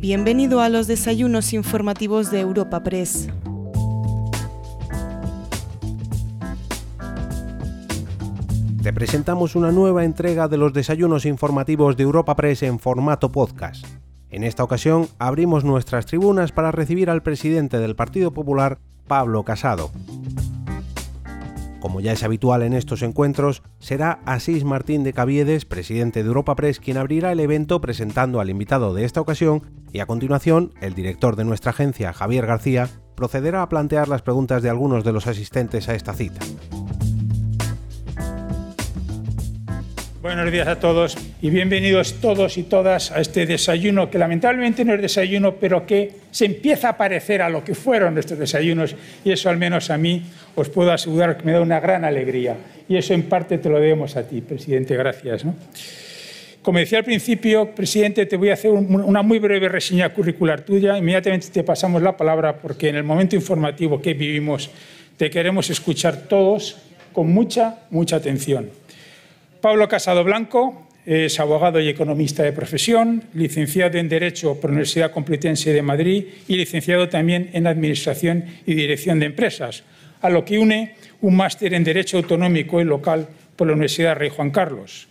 Bienvenido a los desayunos informativos de Europa Press. Te presentamos una nueva entrega de los desayunos informativos de Europa Press en formato podcast. En esta ocasión abrimos nuestras tribunas para recibir al presidente del Partido Popular, Pablo Casado. Como ya es habitual en estos encuentros, será Asís Martín de Caviedes, presidente de Europa Press, quien abrirá el evento presentando al invitado de esta ocasión y a continuación el director de nuestra agencia, Javier García, procederá a plantear las preguntas de algunos de los asistentes a esta cita. Buenos días a todos y bienvenidos todos y todas a este desayuno que lamentablemente no es desayuno, pero que se empieza a parecer a lo que fueron nuestros desayunos y eso al menos a mí os puedo asegurar que me da una gran alegría y eso en parte te lo debemos a ti, presidente. Gracias. Como decía al principio, presidente, te voy a hacer una muy breve reseña curricular tuya. Inmediatamente te pasamos la palabra porque en el momento informativo que vivimos te queremos escuchar todos con mucha, mucha atención. Pablo Casado Blanco es abogado y economista de profesión, licenciado en Derecho por la Universidad Complutense de Madrid y licenciado también en Administración y Dirección de Empresas, a lo que une un máster en Derecho Autonómico y Local por la Universidad Rey Juan Carlos.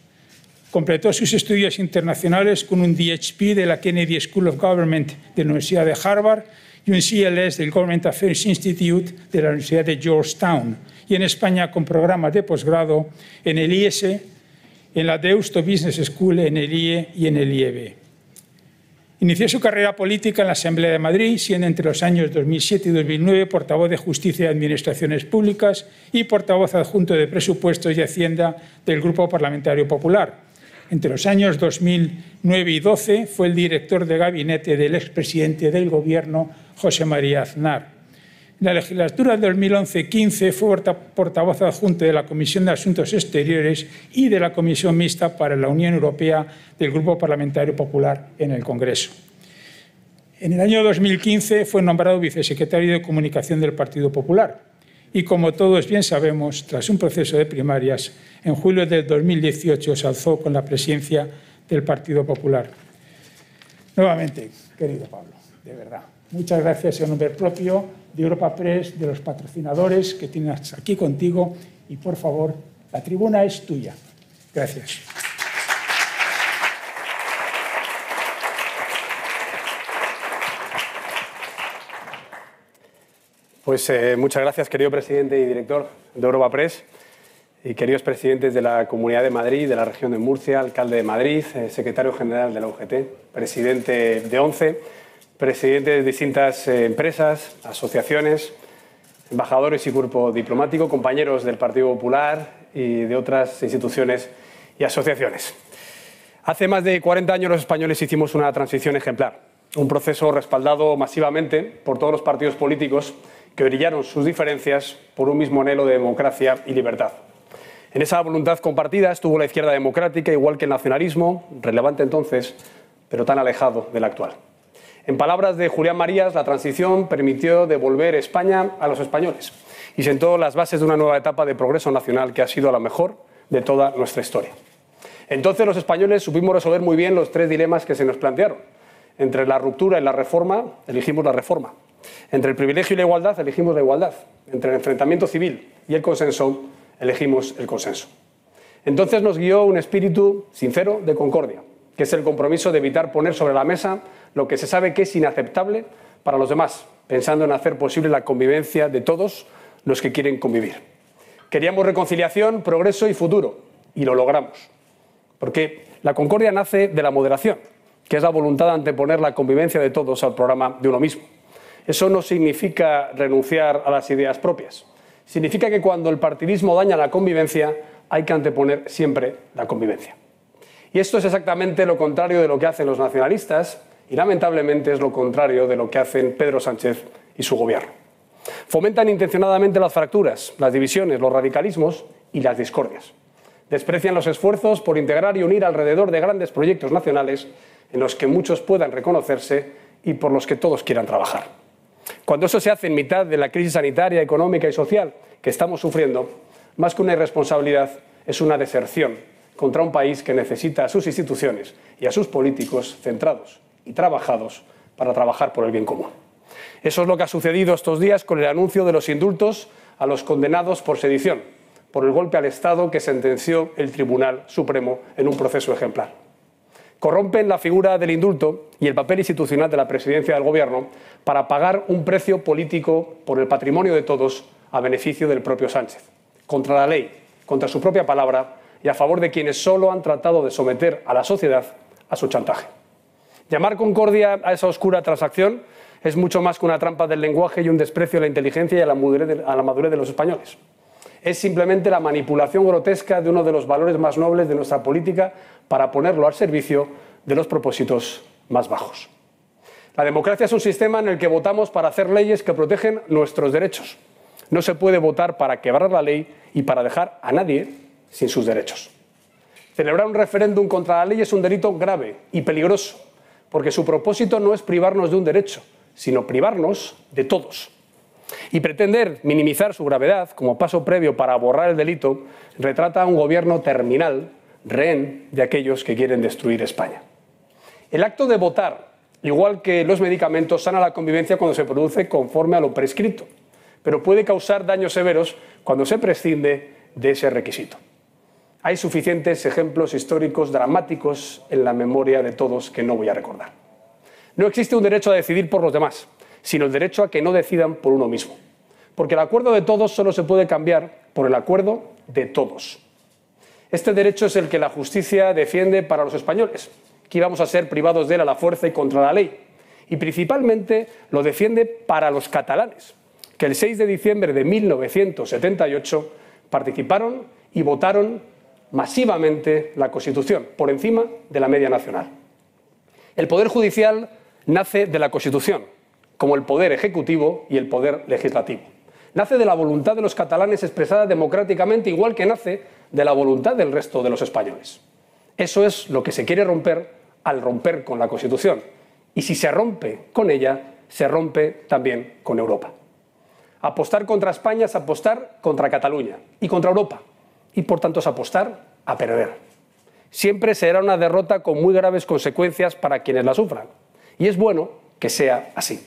Completó sus estudios internacionales con un DHP de la Kennedy School of Government de la Universidad de Harvard y un CLS del Government Affairs Institute de la Universidad de Georgetown, y en España con programas de posgrado en el IS, en la Deusto Business School, en el IE y en el IEB. Inició su carrera política en la Asamblea de Madrid, siendo entre los años 2007 y 2009 portavoz de Justicia y Administraciones Públicas y portavoz adjunto de Presupuestos y Hacienda del Grupo Parlamentario Popular. Entre los años 2009 y 2012 fue el director de gabinete del expresidente del Gobierno, José María Aznar. En la legislatura del 2011-15 fue portavoz adjunto de la Comisión de Asuntos Exteriores y de la Comisión Mixta para la Unión Europea del Grupo Parlamentario Popular en el Congreso. En el año 2015 fue nombrado vicesecretario de Comunicación del Partido Popular y, como todos bien sabemos, tras un proceso de primarias, en julio de 2018 se alzó con la presidencia del Partido Popular. Nuevamente, querido Pablo, de verdad, muchas gracias en nombre propio de Europa Press, de los patrocinadores que tienes aquí contigo y por favor, la tribuna es tuya. Gracias. Pues eh, muchas gracias, querido presidente y director de Europa Press y queridos presidentes de la Comunidad de Madrid, de la región de Murcia, alcalde de Madrid, eh, secretario general de la UGT, presidente de ONCE presidentes de distintas eh, empresas, asociaciones, embajadores y cuerpo diplomático, compañeros del Partido Popular y de otras instituciones y asociaciones. Hace más de 40 años los españoles hicimos una transición ejemplar, un proceso respaldado masivamente por todos los partidos políticos que brillaron sus diferencias por un mismo anhelo de democracia y libertad. En esa voluntad compartida estuvo la izquierda democrática, igual que el nacionalismo, relevante entonces, pero tan alejado del actual. En palabras de Julián Marías, la transición permitió devolver España a los españoles y sentó las bases de una nueva etapa de progreso nacional que ha sido la mejor de toda nuestra historia. Entonces los españoles supimos resolver muy bien los tres dilemas que se nos plantearon. Entre la ruptura y la reforma, elegimos la reforma. Entre el privilegio y la igualdad, elegimos la igualdad. Entre el enfrentamiento civil y el consenso, elegimos el consenso. Entonces nos guió un espíritu sincero de concordia, que es el compromiso de evitar poner sobre la mesa lo que se sabe que es inaceptable para los demás, pensando en hacer posible la convivencia de todos los que quieren convivir. Queríamos reconciliación, progreso y futuro, y lo logramos. Porque la concordia nace de la moderación, que es la voluntad de anteponer la convivencia de todos al programa de uno mismo. Eso no significa renunciar a las ideas propias. Significa que cuando el partidismo daña la convivencia, hay que anteponer siempre la convivencia. Y esto es exactamente lo contrario de lo que hacen los nacionalistas y lamentablemente es lo contrario de lo que hacen Pedro Sánchez y su gobierno. Fomentan intencionadamente las fracturas, las divisiones, los radicalismos y las discordias. Desprecian los esfuerzos por integrar y unir alrededor de grandes proyectos nacionales en los que muchos puedan reconocerse y por los que todos quieran trabajar. Cuando eso se hace en mitad de la crisis sanitaria, económica y social que estamos sufriendo, más que una irresponsabilidad, es una deserción contra un país que necesita a sus instituciones y a sus políticos centrados y trabajados para trabajar por el bien común. Eso es lo que ha sucedido estos días con el anuncio de los indultos a los condenados por sedición, por el golpe al Estado que sentenció el Tribunal Supremo en un proceso ejemplar. Corrompen la figura del indulto y el papel institucional de la presidencia del Gobierno para pagar un precio político por el patrimonio de todos a beneficio del propio Sánchez, contra la ley, contra su propia palabra y a favor de quienes solo han tratado de someter a la sociedad a su chantaje. Llamar concordia a esa oscura transacción es mucho más que una trampa del lenguaje y un desprecio a la inteligencia y a la madurez de, los españoles. Es simplemente la manipulación grotesca de uno de los valores más nobles de nuestra política para ponerlo al servicio de los propósitos más bajos. La democracia es un sistema en el que votamos para hacer leyes que protegen nuestros derechos. No se puede votar para quebrar la ley y para dejar a nadie sin sus derechos. Celebrar un referéndum contra la ley es un delito grave y peligroso, porque su propósito no es privarnos de un derecho, sino privarnos de todos. Y pretender minimizar su gravedad como paso previo para borrar el delito retrata a un gobierno terminal, rehén de aquellos que quieren destruir España. El acto de votar, igual que los medicamentos, sana la convivencia cuando se produce conforme a lo prescrito, pero puede causar daños severos cuando se prescinde de ese requisito. Hay suficientes ejemplos históricos dramáticos en la memoria de todos que no voy a recordar. No existe un derecho a decidir por los demás, sino el derecho a que no decidan por uno mismo. Porque el acuerdo de todos solo se puede cambiar por el acuerdo de todos. Este derecho es el que la justicia defiende para los españoles, que íbamos a ser privados de él a la fuerza y contra la ley. Y principalmente lo defiende para los catalanes, que el 6 de diciembre de 1978 participaron y votaron masivamente la Constitución, por encima de la media nacional. El Poder Judicial nace de la Constitución, como el poder ejecutivo y el poder legislativo. Nace de la voluntad de los catalanes expresada democráticamente, igual que nace de la voluntad del resto de los españoles. Eso es lo que se quiere romper al romper con la Constitución. Y si se rompe con ella, se rompe también con Europa. Apostar contra España es apostar contra Cataluña y contra Europa. Y por tanto es apostar a perder. Siempre será una derrota con muy graves consecuencias para quienes la sufran. Y es bueno que sea así.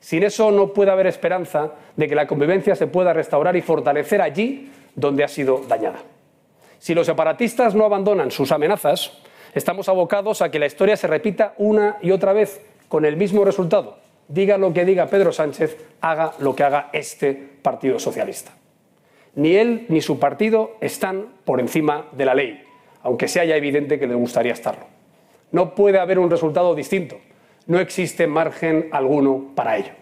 Sin eso no puede haber esperanza de que la convivencia se pueda restaurar y fortalecer allí donde ha sido dañada. Si los separatistas no abandonan sus amenazas, estamos abocados a que la historia se repita una y otra vez con el mismo resultado. Diga lo que diga Pedro Sánchez, haga lo que haga este Partido Socialista. Ni él ni su partido están por encima de la ley, aunque sea ya evidente que le gustaría estarlo. No puede haber un resultado distinto no existe margen alguno para ello.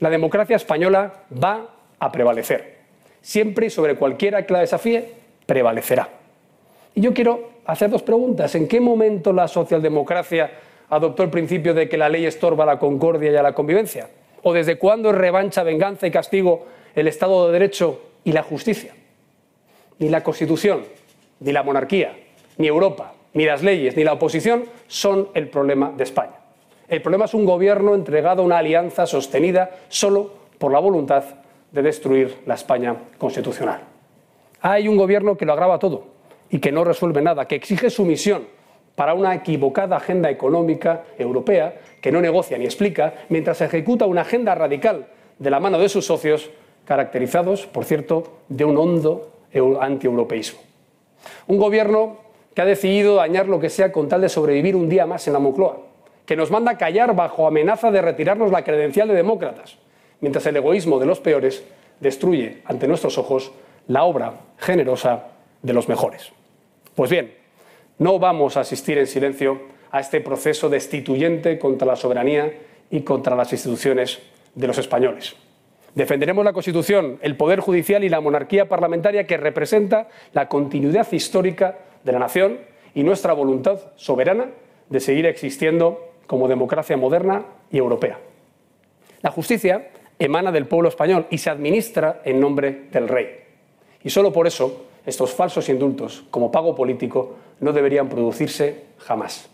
La democracia española va a prevalecer. Siempre y sobre cualquiera que la desafíe, prevalecerá. Y yo quiero hacer dos preguntas. ¿En qué momento la socialdemocracia adoptó el principio de que la ley estorba la concordia y a la convivencia? ¿O desde cuándo es revancha, venganza y castigo el Estado de Derecho y la justicia? Ni la Constitución, ni la monarquía, ni Europa, ni las leyes, ni la oposición son el problema de España. El problema es un gobierno entregado a una alianza sostenida solo por la voluntad de destruir la España constitucional. Hay un gobierno que lo agrava todo y que no resuelve nada, que exige sumisión para una equivocada agenda económica europea que no negocia ni explica, mientras ejecuta una agenda radical de la mano de sus socios, caracterizados, por cierto, de un hondo antieuropeísmo. Un gobierno que ha decidido dañar lo que sea con tal de sobrevivir un día más en la Moncloa que nos manda callar bajo amenaza de retirarnos la credencial de demócratas, mientras el egoísmo de los peores destruye ante nuestros ojos la obra generosa de los mejores. Pues bien, no vamos a asistir en silencio a este proceso destituyente contra la soberanía y contra las instituciones de los españoles. Defenderemos la Constitución, el Poder Judicial y la monarquía parlamentaria que representa la continuidad histórica de la nación y nuestra voluntad soberana de seguir existiendo como democracia moderna y europea. La justicia emana del pueblo español y se administra en nombre del rey. Y solo por eso estos falsos indultos, como pago político, no deberían producirse jamás.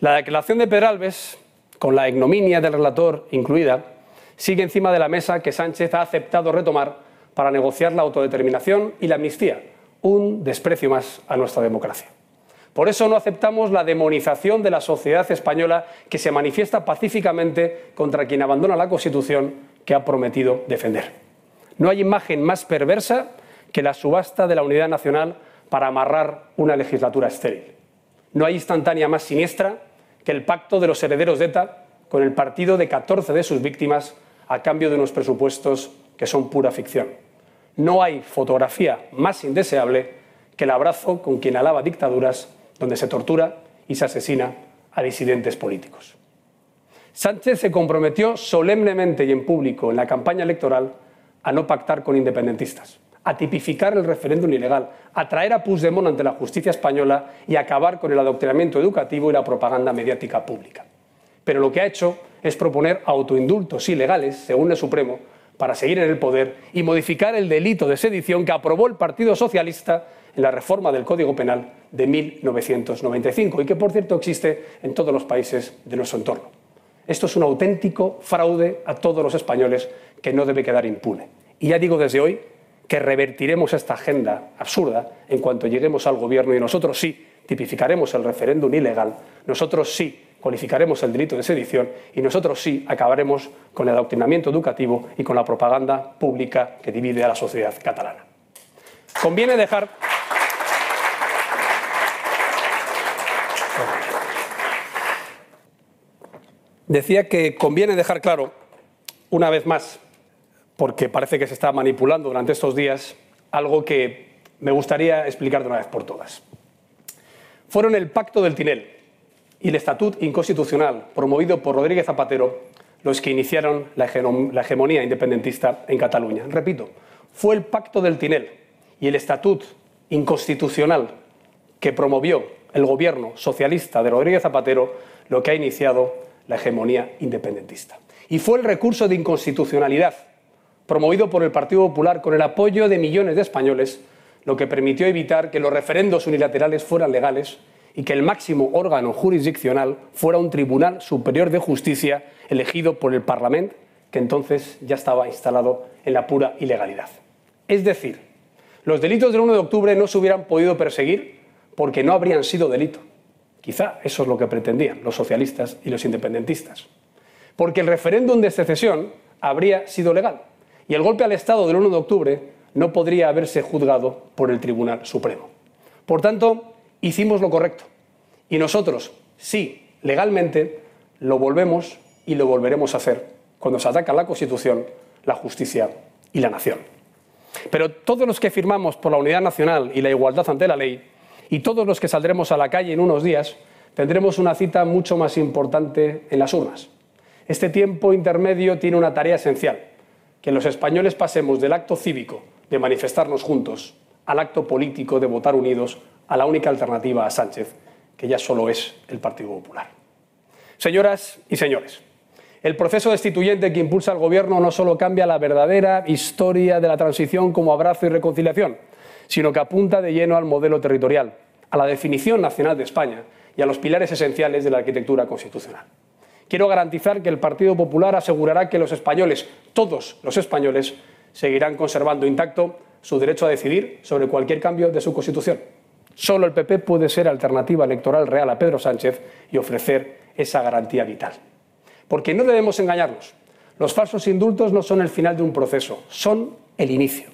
La declaración de Pedralbes, con la ignominia del relator incluida, sigue encima de la mesa que Sánchez ha aceptado retomar para negociar la autodeterminación y la amnistía, un desprecio más a nuestra democracia. Por eso no aceptamos la demonización de la sociedad española que se manifiesta pacíficamente contra quien abandona la Constitución que ha prometido defender. No hay imagen más perversa que la subasta de la unidad nacional para amarrar una legislatura estéril. No hay instantánea más siniestra que el pacto de los herederos de ETA con el partido de 14 de sus víctimas a cambio de unos presupuestos que son pura ficción. No hay fotografía más indeseable que el abrazo con quien alaba dictaduras donde se tortura y se asesina a disidentes políticos. Sánchez se comprometió solemnemente y en público en la campaña electoral a no pactar con independentistas, a tipificar el referéndum ilegal, a traer a Puigdemont ante la justicia española y a acabar con el adoctrinamiento educativo y la propaganda mediática pública. Pero lo que ha hecho es proponer autoindultos ilegales, según el Supremo, para seguir en el poder y modificar el delito de sedición que aprobó el Partido Socialista en la reforma del Código Penal de 1995 y que, por cierto, existe en todos los países de nuestro entorno. Esto es un auténtico fraude a todos los españoles que no debe quedar impune. Y ya digo desde hoy que revertiremos esta agenda absurda en cuanto lleguemos al Gobierno y nosotros sí tipificaremos el referéndum ilegal, nosotros sí cualificaremos el delito de sedición y nosotros sí acabaremos con el adoctrinamiento educativo y con la propaganda pública que divide a la sociedad catalana. Conviene dejar. Decía que conviene dejar claro, una vez más, porque parece que se está manipulando durante estos días, algo que me gustaría explicar de una vez por todas. Fueron el Pacto del Tinel, y el Estatut Inconstitucional, promovido por Rodríguez Zapatero, los que iniciaron la, hegemonía independentista en Cataluña. Repito, fue el Pacto del Tinel y el Estatut Inconstitucional que promovió el gobierno socialista de Rodríguez Zapatero lo que ha iniciado la hegemonía independentista. Y fue el recurso de inconstitucionalidad promovido por el Partido Popular con el apoyo de millones de españoles lo que permitió evitar que los referendos unilaterales fueran legales y que el máximo órgano jurisdiccional fuera un Tribunal Superior de Justicia elegido por el Parlamento, que entonces ya estaba instalado en la pura ilegalidad. Es decir, los delitos del 1 de octubre no se hubieran podido perseguir porque no habrían sido delito. Quizá eso es lo que pretendían los socialistas y los independentistas. Porque el referéndum de secesión habría sido legal y el golpe al Estado del 1 de octubre no podría haberse juzgado por el Tribunal Supremo. Por tanto, hicimos lo correcto. Y nosotros, sí, legalmente, lo volvemos y lo volveremos a hacer cuando se ataca la Constitución, la justicia y la nación. Pero todos los que firmamos por la unidad nacional y la igualdad ante la ley, y todos los que saldremos a la calle en unos días, tendremos una cita mucho más importante en las urnas. Este tiempo intermedio tiene una tarea esencial, que los españoles pasemos del acto cívico de manifestarnos juntos al acto político de votar unidos a la única alternativa a Sánchez, que ya solo es el Partido Popular. Señoras y señores, el proceso destituyente que impulsa el Gobierno no solo cambia la verdadera historia de la transición como abrazo y reconciliación, sino que apunta de lleno al modelo territorial, a la definición nacional de España y a los pilares esenciales de la arquitectura constitucional. Quiero garantizar que el Partido Popular asegurará que los españoles, todos los españoles, seguirán conservando intacto su derecho a decidir sobre cualquier cambio de su Constitución Solo el PP puede ser alternativa electoral real a Pedro Sánchez y ofrecer esa garantía vital. Porque no debemos engañarnos. Los falsos indultos no son el final de un proceso, son el inicio.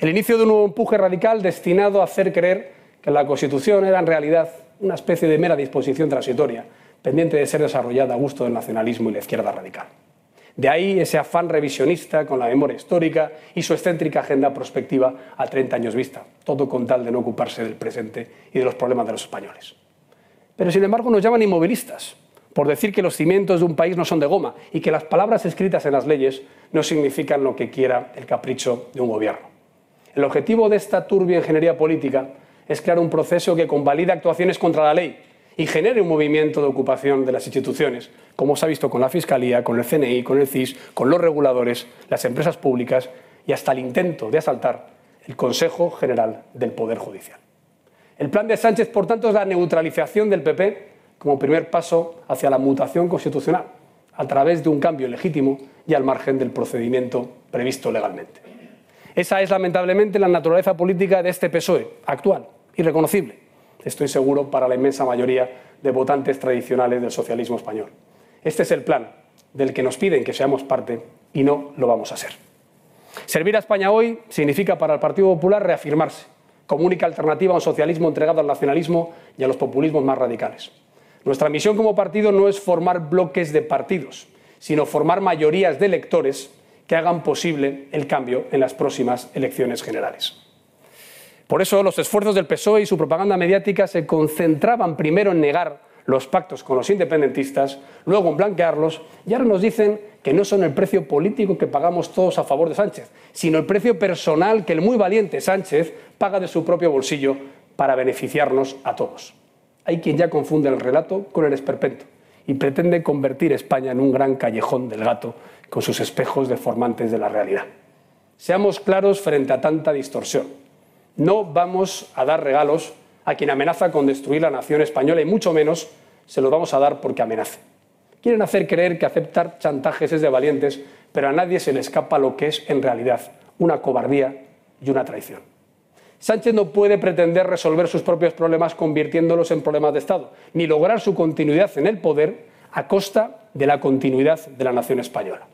El inicio de un nuevo empuje radical destinado a hacer creer que la Constitución era en realidad una especie de mera disposición transitoria, pendiente de ser desarrollada a gusto del nacionalismo y la izquierda radical. De ahí ese afán revisionista con la memoria histórica y su excéntrica agenda prospectiva a 30 años vista, todo con tal de no ocuparse del presente y de los problemas de los españoles. Pero sin embargo nos llaman inmovilistas, por decir que los cimientos de un país no son de goma y que las palabras escritas en las leyes no significan lo que quiera el capricho de un gobierno. El objetivo de esta turbia ingeniería política es crear un proceso que convalide actuaciones contra la ley y genere un movimiento de ocupación de las instituciones, como se ha visto con la Fiscalía, con el CNI, con el CIS, con los reguladores, las empresas públicas y hasta el intento de asaltar el Consejo General del Poder Judicial. El plan de Sánchez, por tanto, es la neutralización del PP como primer paso hacia la mutación constitucional, a través de un cambio legítimo y al margen del procedimiento previsto legalmente. Esa es lamentablemente la naturaleza política de este PSOE actual, irreconocible estoy seguro, para la inmensa mayoría de votantes tradicionales del socialismo español. Este es el plan del que nos piden que seamos parte y no lo vamos a ser. Servir a España hoy significa para el Partido Popular reafirmarse como única alternativa a un socialismo entregado al nacionalismo y a los populismos más radicales. Nuestra misión como partido no es formar bloques de partidos, sino formar mayorías de electores que hagan posible el cambio en las próximas elecciones generales. Por eso los esfuerzos del PSOE y su propaganda mediática se concentraban primero en negar los pactos con los independentistas, luego en blanquearlos y ahora nos dicen que no son el precio político que pagamos todos a favor de Sánchez, sino el precio personal que el muy valiente Sánchez paga de su propio bolsillo para beneficiarnos a todos. Hay quien ya confunde el relato con el esperpento y pretende convertir España en un gran callejón del gato con sus espejos deformantes de la realidad. Seamos claros frente a tanta distorsión. No vamos a dar regalos a quien amenaza con destruir la nación española y mucho menos se los vamos a dar porque amenace. Quieren hacer creer que aceptar chantajes es de valientes, pero a nadie se le escapa lo que es en realidad una cobardía y una traición. Sánchez no puede pretender resolver sus propios problemas convirtiéndolos en problemas de Estado, ni lograr su continuidad en el poder a costa de la continuidad de la nación española.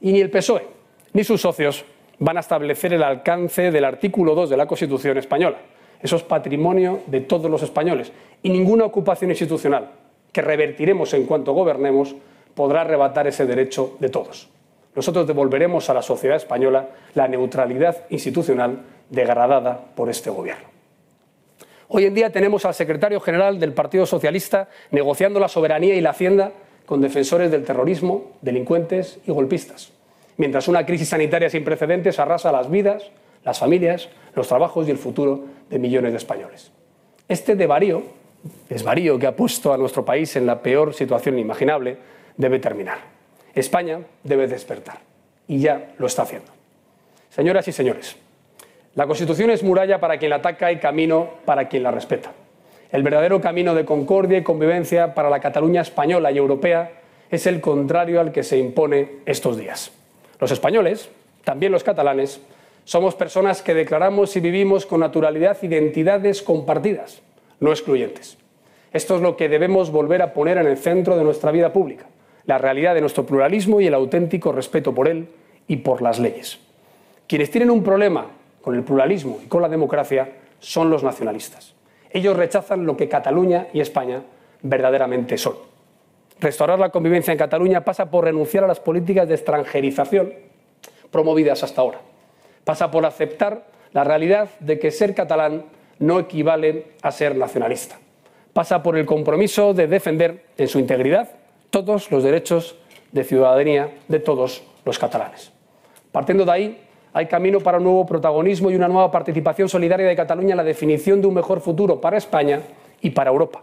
Y ni el PSOE ni sus socios van a establecer el alcance del artículo 2 de la Constitución española. Eso es patrimonio de todos los españoles y ninguna ocupación institucional que revertiremos en cuanto gobernemos podrá arrebatar ese derecho de todos. Nosotros devolveremos a la sociedad española la neutralidad institucional degradada por este gobierno. Hoy en día tenemos al secretario general del Partido Socialista negociando la soberanía y la hacienda con defensores del terrorismo, delincuentes y golpistas mientras una crisis sanitaria sin precedentes arrasa las vidas, las familias, los trabajos y el futuro de millones de españoles. Este desvarío, desvarío que ha puesto a nuestro país en la peor situación imaginable, debe terminar. España debe despertar y ya lo está haciendo. Señoras y señores, la Constitución es muralla para quien la ataca y camino para quien la respeta. El verdadero camino de concordia y convivencia para la Cataluña española y europea es el contrario al que se impone estos días. Los españoles, también los catalanes, somos personas que declaramos y vivimos con naturalidad identidades compartidas, no excluyentes. Esto es lo que debemos volver a poner en el centro de nuestra vida pública, la realidad de nuestro pluralismo y el auténtico respeto por él y por las leyes. Quienes tienen un problema con el pluralismo y con la democracia son los nacionalistas. Ellos rechazan lo que Cataluña y España verdaderamente son. Restaurar la convivencia en Cataluña pasa por renunciar a las políticas de extranjerización promovidas hasta ahora. Pasa por aceptar la realidad de que ser catalán no equivale a ser nacionalista. Pasa por el compromiso de defender en su integridad todos los derechos de ciudadanía de todos los catalanes. Partiendo de ahí, hay camino para un nuevo protagonismo y una nueva participación solidaria de Cataluña en la definición de un mejor futuro para España y para Europa.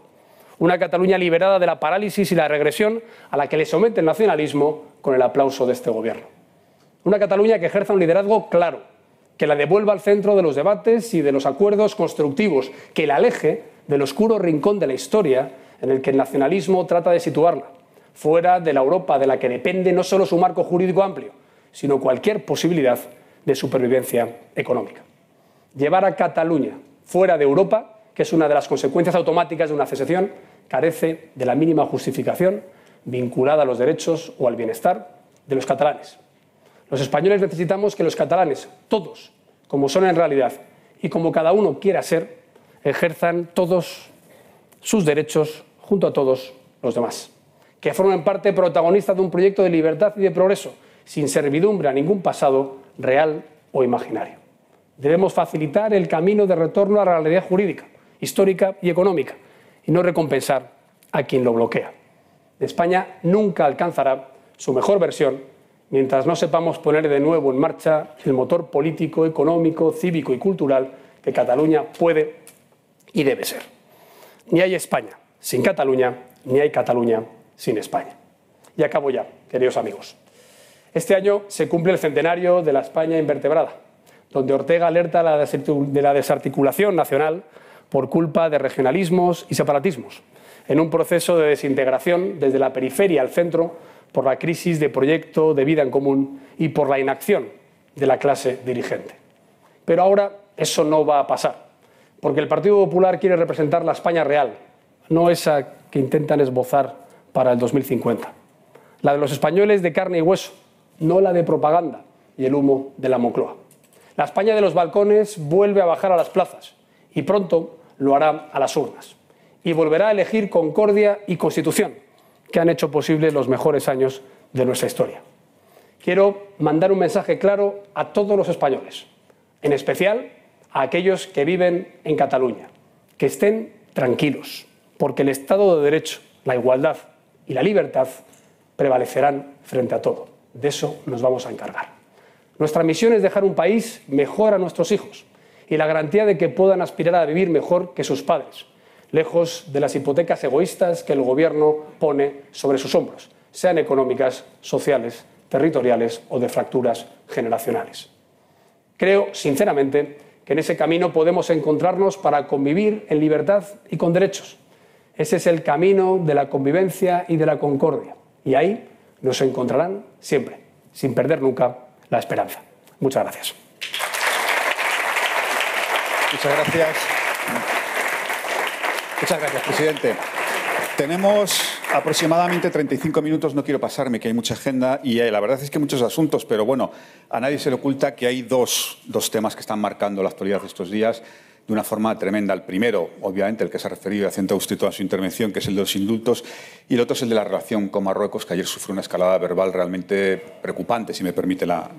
Una Cataluña liberada de la parálisis y la regresión a la que le somete el nacionalismo con el aplauso de este gobierno. Una Cataluña que ejerza un liderazgo claro, que la devuelva al centro de los debates y de los acuerdos constructivos, que la aleje del oscuro rincón de la historia en el que el nacionalismo trata de situarla, fuera de la Europa de la que depende no solo su marco jurídico amplio, sino cualquier posibilidad de supervivencia económica. Llevar a Cataluña fuera de Europa que es una de las consecuencias automáticas de una secesión, carece de la mínima justificación vinculada a los derechos o al bienestar de los catalanes. Los españoles necesitamos que los catalanes, todos, como son en realidad y como cada uno quiera ser, ejerzan todos sus derechos junto a todos los demás, que formen parte protagonista de un proyecto de libertad y de progreso, sin servidumbre a ningún pasado real o imaginario. Debemos facilitar el camino de retorno a la realidad jurídica, histórica y económica, y no recompensar a quien lo bloquea. España nunca alcanzará su mejor versión mientras no sepamos poner de nuevo en marcha el motor político, económico, cívico y cultural que Cataluña puede y debe ser. Ni hay España sin Cataluña, ni hay Cataluña sin España. Y acabo ya, queridos amigos. Este año se cumple el centenario de la España invertebrada, donde Ortega alerta de la desarticulación nacional por culpa de regionalismos y separatismos, en un proceso de desintegración desde la periferia al centro por la crisis de proyecto de vida en común y por la inacción de la clase dirigente. Pero ahora eso no va a pasar. porque el Partido Popular quiere representar la España real, no esa que intentan esbozar para el 2050. La de los españoles de carne y hueso, no la de propaganda y el humo de la Moncloa. La España de los balcones vuelve a bajar a las plazas y pronto lo hará a las urnas. Y volverá a elegir concordia y constitución, que han hecho posible los mejores años de nuestra historia. Quiero mandar un mensaje claro a todos los españoles, en especial a aquellos que viven en Cataluña, que estén tranquilos, porque el Estado de Derecho, la igualdad y la libertad prevalecerán frente a todo. De eso nos vamos a encargar. Nuestra misión es dejar un país mejor a nuestros hijos y la garantía de que puedan aspirar a vivir mejor que sus padres, lejos de las hipotecas egoístas que el Gobierno pone sobre sus hombros, sean económicas, sociales, territoriales o de fracturas generacionales. Creo, sinceramente, que en ese camino podemos encontrarnos para convivir en libertad y con derechos. Ese es el camino de la convivencia y de la concordia. Y ahí nos encontrarán siempre, sin perder nunca la esperanza. Muchas gracias. Muchas gracias. Muchas gracias, presidente. Tenemos aproximadamente 35 minutos, no quiero pasarme, que hay mucha agenda y eh, la verdad es que muchos asuntos, pero bueno, a nadie se le oculta que hay dos, dos temas que están marcando la actualidad estos días de una forma tremenda. El primero, obviamente, el que se ha referido y acentúa usted toda su intervención, que es el de los indultos, y el otro es el de la relación con Marruecos, que ayer sufrió una escalada verbal realmente preocupante, si me permite la,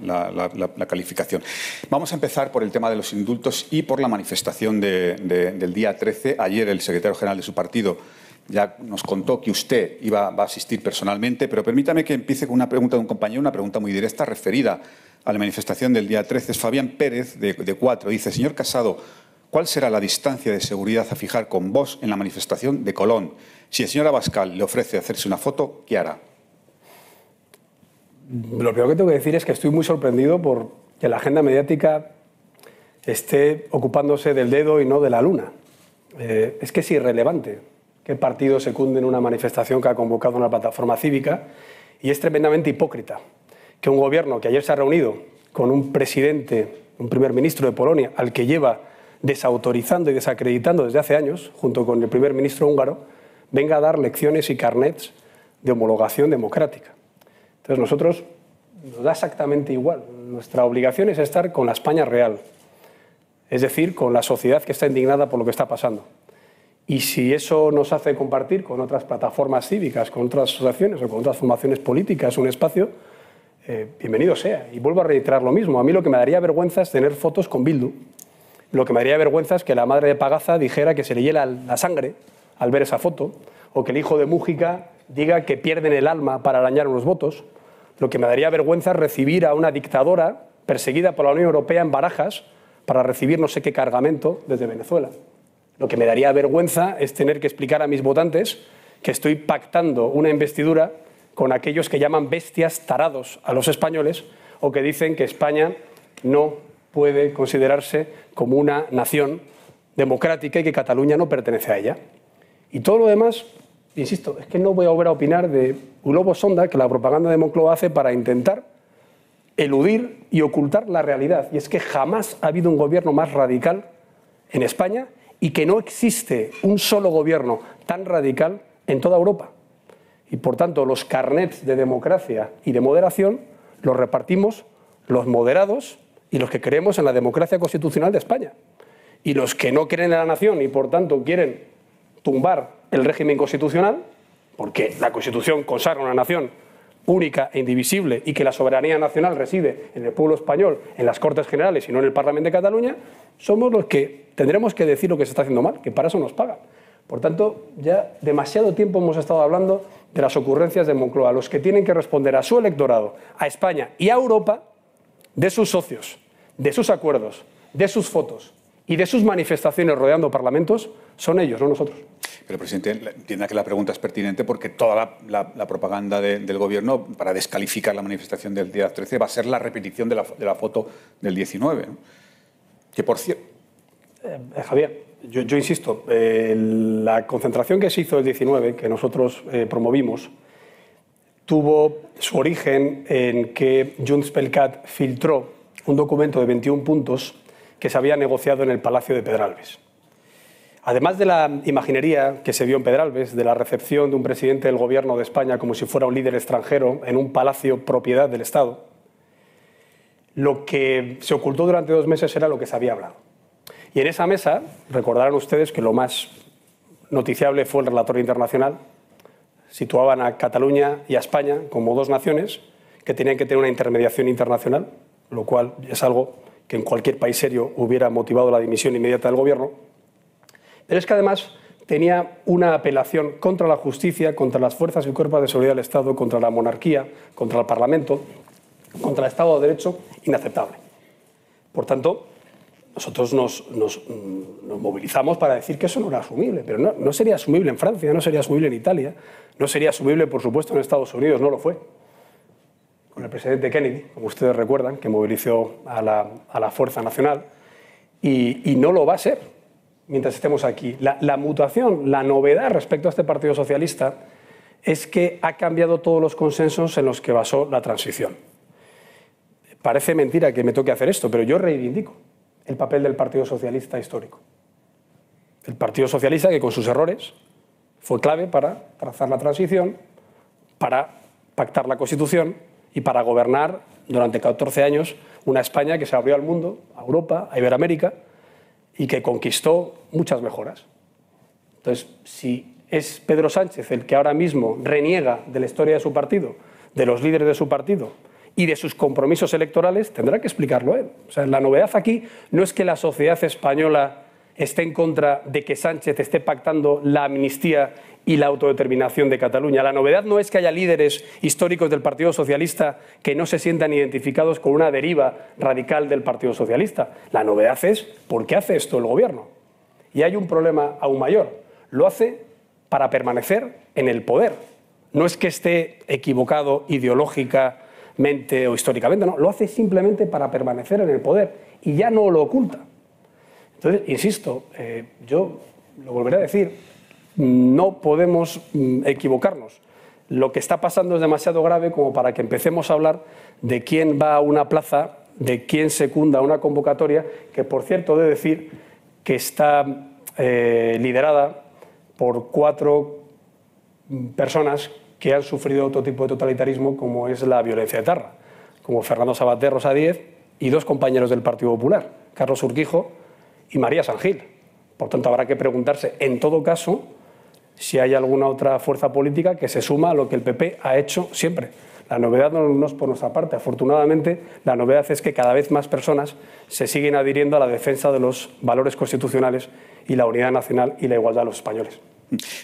calificación. Vamos a empezar por el tema de los indultos y por la manifestación del día 13. Ayer el secretario general de su partido ya nos contó que usted iba, a asistir personalmente, pero permítame que empiece con una pregunta de un compañero, una pregunta muy directa referida a la manifestación del día 13. Es Fabián Pérez, de Cuatro. Dice, señor Casado, ¿Cuál será la distancia de seguridad a fijar con vos en la manifestación de Colón? Si el señor Abascal le ofrece hacerse una foto, ¿qué hará? Lo primero que tengo que decir es que estoy muy sorprendido por que la agenda mediática esté ocupándose del dedo y no de la luna. Eh, es que es irrelevante qué partido secunde en una manifestación que ha convocado una plataforma cívica y es tremendamente hipócrita que un gobierno que ayer se ha reunido con un presidente, un primer ministro de Polonia, al que lleva desautorizando y desacreditando desde hace años, junto con el primer ministro húngaro, venga a dar lecciones y carnets de homologación democrática. Entonces nosotros nos da exactamente igual. Nuestra obligación es estar con la España real, es decir, con la sociedad que está indignada por lo que está pasando. Y si eso nos hace compartir con otras plataformas cívicas, con otras asociaciones o con otras formaciones políticas un espacio, eh, bienvenido sea. Y vuelvo a reiterar lo mismo. A mí lo que me daría vergüenza es tener fotos con Bildu, lo que me daría vergüenza es que la madre de Pagaza dijera que se le hiela la sangre al ver esa foto, o que el hijo de Mújica diga que pierden el alma para arañar unos votos. Lo que me daría vergüenza es recibir a una dictadora perseguida por la Unión Europea en barajas para recibir no sé qué cargamento desde Venezuela. Lo que me daría vergüenza es tener que explicar a mis votantes que estoy pactando una investidura con aquellos que llaman bestias tarados a los españoles o que dicen que España no puede considerarse como una nación democrática y que Cataluña no pertenece a ella. Y todo lo demás, insisto, es que no voy a volver a opinar de un globo sonda que la propaganda de Moncloa hace para intentar eludir y ocultar la realidad. Y es que jamás ha habido un gobierno más radical en España y que no existe un solo gobierno tan radical en toda Europa. Y por tanto, los carnets de democracia y de moderación los repartimos los moderados y los que creemos en la democracia constitucional de España. Y los que no creen en la nación y por tanto quieren tumbar el régimen constitucional, porque la Constitución consagra una nación única e indivisible y que la soberanía nacional reside en el pueblo español, en las Cortes Generales y no en el Parlamento de Cataluña, somos los que tendremos que decir lo que se está haciendo mal, que para eso nos pagan. Por tanto, ya demasiado tiempo hemos estado hablando de las ocurrencias de Moncloa. Los que tienen que responder a su electorado, a España y a Europa de sus socios, de sus acuerdos, de sus fotos y de sus manifestaciones rodeando parlamentos son ellos, no nosotros. Pero, presidente, entienda que la pregunta es pertinente porque toda la, propaganda del Gobierno para descalificar la manifestación del día 13 va a ser la repetición de la, foto del 19. Que, por cierto... Eh, Javier, yo, insisto, eh, la concentración que se hizo el 19, que nosotros eh, promovimos, tuvo su origen en que Junts Pelcat filtró un documento de 21 puntos que se había negociado en el Palacio de Pedralbes. Además de la imaginería que se vio en Pedralbes, de la recepción de un presidente del Gobierno de España como si fuera un líder extranjero en un palacio propiedad del Estado, lo que se ocultó durante dos meses era lo que se había hablado. Y en esa mesa, recordarán ustedes que lo más noticiable fue el relator internacional. Situaban a Cataluña y a España como dos naciones que tenían que tener una intermediación internacional, lo cual es algo que en cualquier país serio hubiera motivado la dimisión inmediata del gobierno pero es que además tenía una apelación contra la justicia, contra las fuerzas y cuerpos de seguridad del Estado, contra la monarquía, contra el Parlamento, contra el Estado de Derecho, inaceptable. Por tanto, nosotros nos, movilizamos para decir que eso no era asumible, pero no, no, sería asumible en Francia, no sería asumible en Italia, no sería asumible, por supuesto, en Estados Unidos, no lo fue. Con el presidente Kennedy, como ustedes recuerdan, que movilizó a la, Fuerza Nacional, y no lo va a ser mientras estemos aquí. La, mutación, la novedad respecto a este Partido Socialista es que ha cambiado todos los consensos en los que basó la transición. Parece mentira que me toque hacer esto, pero yo reivindico el papel del Partido Socialista histórico. El Partido Socialista que con sus errores fue clave para trazar la transición, para pactar la Constitución y para gobernar durante 14 años una España que se abrió al mundo, a Europa, a Iberoamérica, y que conquistó muchas mejoras. Entonces, si es Pedro Sánchez el que ahora mismo reniega de la historia de su partido, de los líderes de su partido y de sus compromisos electorales, tendrá que explicarlo él. O sea, la novedad aquí no es que la sociedad española esté en contra de que Sánchez esté pactando la amnistía y la autodeterminación de Cataluña. La novedad no es que haya líderes históricos del Partido Socialista que no se sientan identificados con una deriva radical del Partido Socialista. La novedad es por qué hace esto el Gobierno. Y hay un problema aún mayor. Lo hace para permanecer en el poder. No es que esté equivocado ideológicamente o históricamente, no, lo hace simplemente para permanecer en el poder y ya no lo oculta. Entonces, insisto, eh, yo lo volveré a decir, no podemos mm, equivocarnos. Lo que está pasando es demasiado grave como para que empecemos a hablar de quién va a una plaza, de quién secunda una convocatoria, que por cierto de decir que está eh, liderada por cuatro mm, personas que han sufrido otro tipo de totalitarismo como es la violencia etarra, como Fernando Sabater Rosa Díez y dos compañeros del Partido Popular, Carlos Urquijo y María Sangil. Por tanto, habrá que preguntarse, en todo caso, si hay alguna otra fuerza política que se suma a lo que el PP ha hecho siempre. La novedad no es por nuestra parte. Afortunadamente, la novedad es que cada vez más personas se siguen adhiriendo a la defensa de los valores constitucionales y la unidad nacional y la igualdad de los españoles.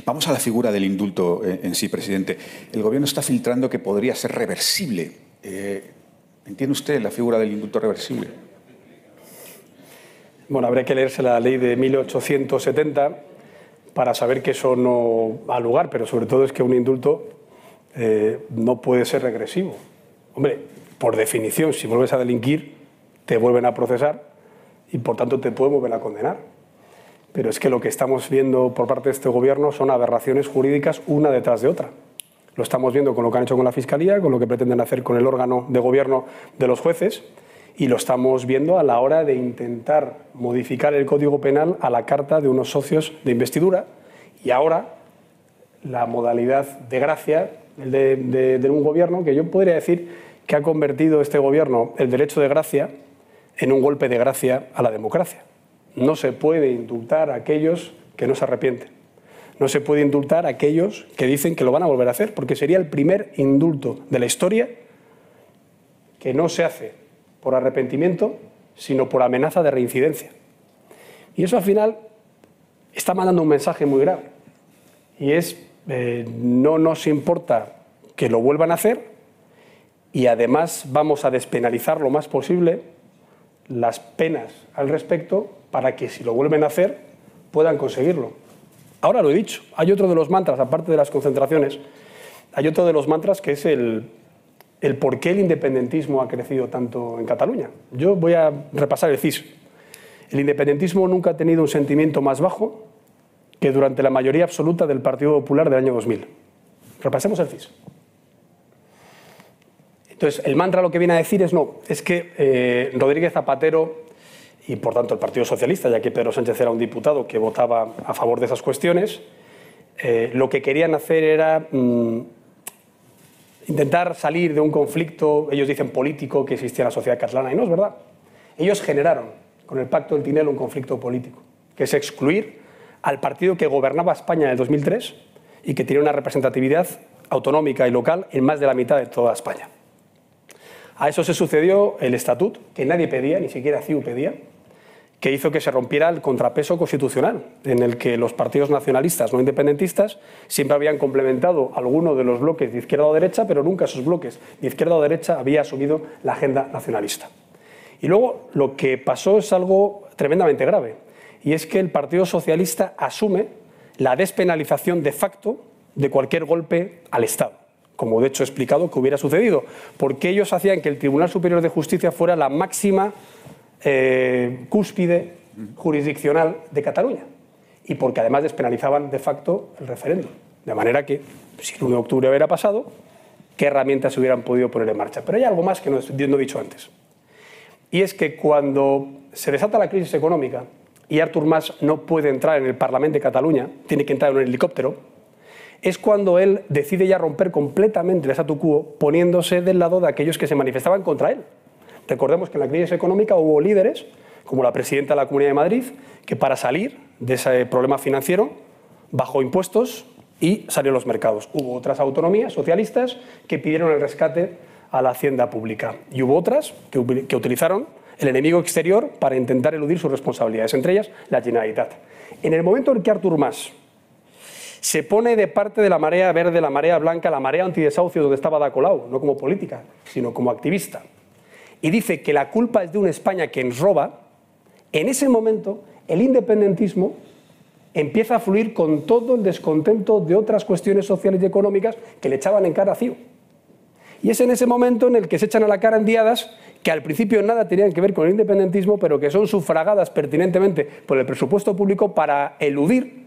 Vamos a la figura del indulto eh, en sí, presidente. El Gobierno está filtrando que podría ser reversible. Eh, ¿Entiende usted la figura del indulto reversible? Bueno, habría que leerse la ley de 1870 para saber que eso no ha lugar, pero sobre todo es que un indulto eh, no puede ser regresivo. Hombre, por definición, si vuelves a delinquir, te vuelven a procesar y por tanto te pueden volver a condenar. Pero es que lo que estamos viendo por parte de este gobierno son aberraciones jurídicas una detrás de otra. Lo estamos viendo con lo que han hecho con la Fiscalía, con lo que pretenden hacer con el órgano de gobierno de los jueces y lo estamos viendo a la hora de intentar modificar el Código Penal a la carta de unos socios de investidura y ahora la modalidad de gracia de, un gobierno que yo podría decir que ha convertido este gobierno el derecho de gracia en un golpe de gracia a la democracia. No se puede indultar a aquellos que no se arrepienten. No se puede indultar a aquellos que dicen que lo van a volver a hacer, porque sería el primer indulto de la historia que no se hace por arrepentimiento, sino por amenaza de reincidencia. Y eso al final está mandando un mensaje muy grave. Y es, eh, no nos importa que lo vuelvan a hacer y además vamos a despenalizar lo más posible las penas al respecto para que si lo vuelven a hacer puedan conseguirlo. Ahora lo he dicho, hay otro de los mantras, aparte de las concentraciones, hay otro de los mantras que es el el por qué el independentismo ha crecido tanto en Cataluña. Yo voy a repasar el CIS. El independentismo nunca ha tenido un sentimiento más bajo que durante la mayoría absoluta del Partido Popular del año 2000. Repasemos el CIS. Entonces, el mantra lo que viene a decir es no, es que eh, Rodríguez Zapatero y por tanto el Partido Socialista, ya que Pedro Sánchez era un diputado que votaba a favor de esas cuestiones, eh, lo que querían hacer era mm, intentar salir de un conflicto, ellos dicen político, que existía en la sociedad catalana, y no es verdad. Ellos generaron con el Pacto del Tinel un conflicto político, que es excluir al partido que gobernaba España en el 2003 y que tiene una representatividad autonómica y local en más de la mitad de toda España. A eso se sucedió el estatut, que nadie pedía, ni siquiera CIU pedía, que hizo que se rompiera el contrapeso constitucional, en el que los partidos nacionalistas no independentistas siempre habían complementado alguno de los bloques de izquierda o derecha, pero nunca esos bloques de izquierda o derecha había asumido la agenda nacionalista. Y luego lo que pasó es algo tremendamente grave, y es que el Partido Socialista asume la despenalización de facto de cualquier golpe al Estado, como de hecho he explicado que hubiera sucedido, porque ellos hacían que el Tribunal Superior de Justicia fuera la máxima eh, cúspide jurisdiccional de Cataluña y porque además despenalizaban de facto el referéndum. De manera que, si el 1 de octubre hubiera pasado, ¿qué herramientas se hubieran podido poner en marcha? Pero hay algo más que no, he dicho antes. Y es que cuando se desata la crisis económica y Artur Mas no puede entrar en el Parlamento de Cataluña, tiene que entrar en un helicóptero, es cuando él decide ya romper completamente el statu quo poniéndose del lado de aquellos que se manifestaban contra él. Recordemos que en la crisis económica hubo líderes, como la presidenta de la Comunidad de Madrid, que para salir de ese problema financiero bajó impuestos y salió a los mercados. Hubo otras autonomías socialistas que pidieron el rescate a la hacienda pública y hubo otras que, utilizaron el enemigo exterior para intentar eludir sus responsabilidades, entre ellas la Generalitat. En el momento en que Artur Mas se pone de parte de la marea verde, la marea blanca, la marea antidesahucio donde estaba Ada Colau, no como política, sino como activista, y dice que la culpa es de una España que roba, en ese momento el independentismo empieza a fluir con todo el descontento de otras cuestiones sociales y económicas que le echaban en cara a CIO. Y es en ese momento en el que se echan a la cara endiadas que al principio nada tenían que ver con el independentismo, pero que son sufragadas pertinentemente por el presupuesto público para eludir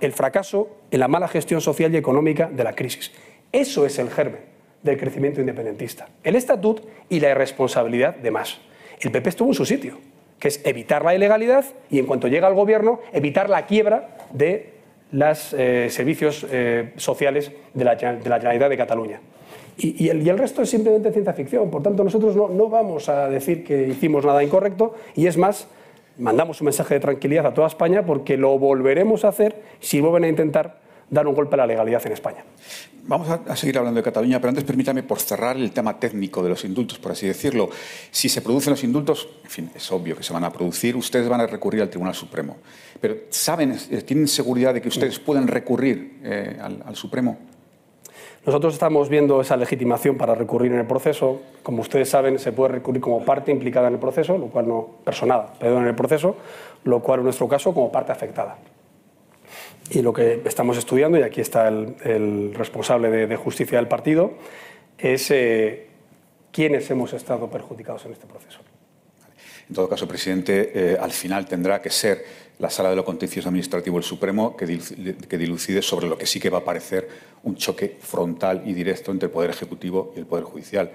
el fracaso en la mala gestión social y económica de la crisis. Eso es el germen del crecimiento independentista. El estatut y la irresponsabilidad de más. El PP estuvo en su sitio, que es evitar la ilegalidad y en cuanto llega al gobierno, evitar la quiebra de los eh, servicios eh, sociales de la, de de Cataluña. Y, el, resto es simplemente ciencia ficción. Por tanto, nosotros no, no vamos a decir que hicimos nada incorrecto y es más, mandamos un mensaje de tranquilidad a toda España porque lo volveremos a hacer si vuelven a intentar dar un golpe a la legalidad en España. Vamos a, seguir hablando de Cataluña, pero antes permítame por cerrar el tema técnico de los indultos, por así decirlo. Si se producen los indultos, en fin, es obvio que se van a producir, ustedes van a recurrir al Tribunal Supremo. Pero ¿saben, eh, tienen seguridad de que ustedes pueden recurrir eh, al, Supremo? Nosotros estamos viendo esa legitimación para recurrir en el proceso. Como ustedes saben, se puede recurrir como parte implicada en el proceso, lo cual no personada, perdón, en el proceso, lo cual en nuestro caso como parte afectada. Y lo que estamos estudiando, y aquí está el, responsable de, justicia del partido, es eh, quiénes hemos estado perjudicados en este proceso. En todo caso, presidente, eh, al final tendrá que ser la Sala de lo Contencioso Administrativo el Supremo que, dilucide sobre lo que sí que va a parecer un choque frontal y directo entre el Poder Ejecutivo y el Poder Judicial.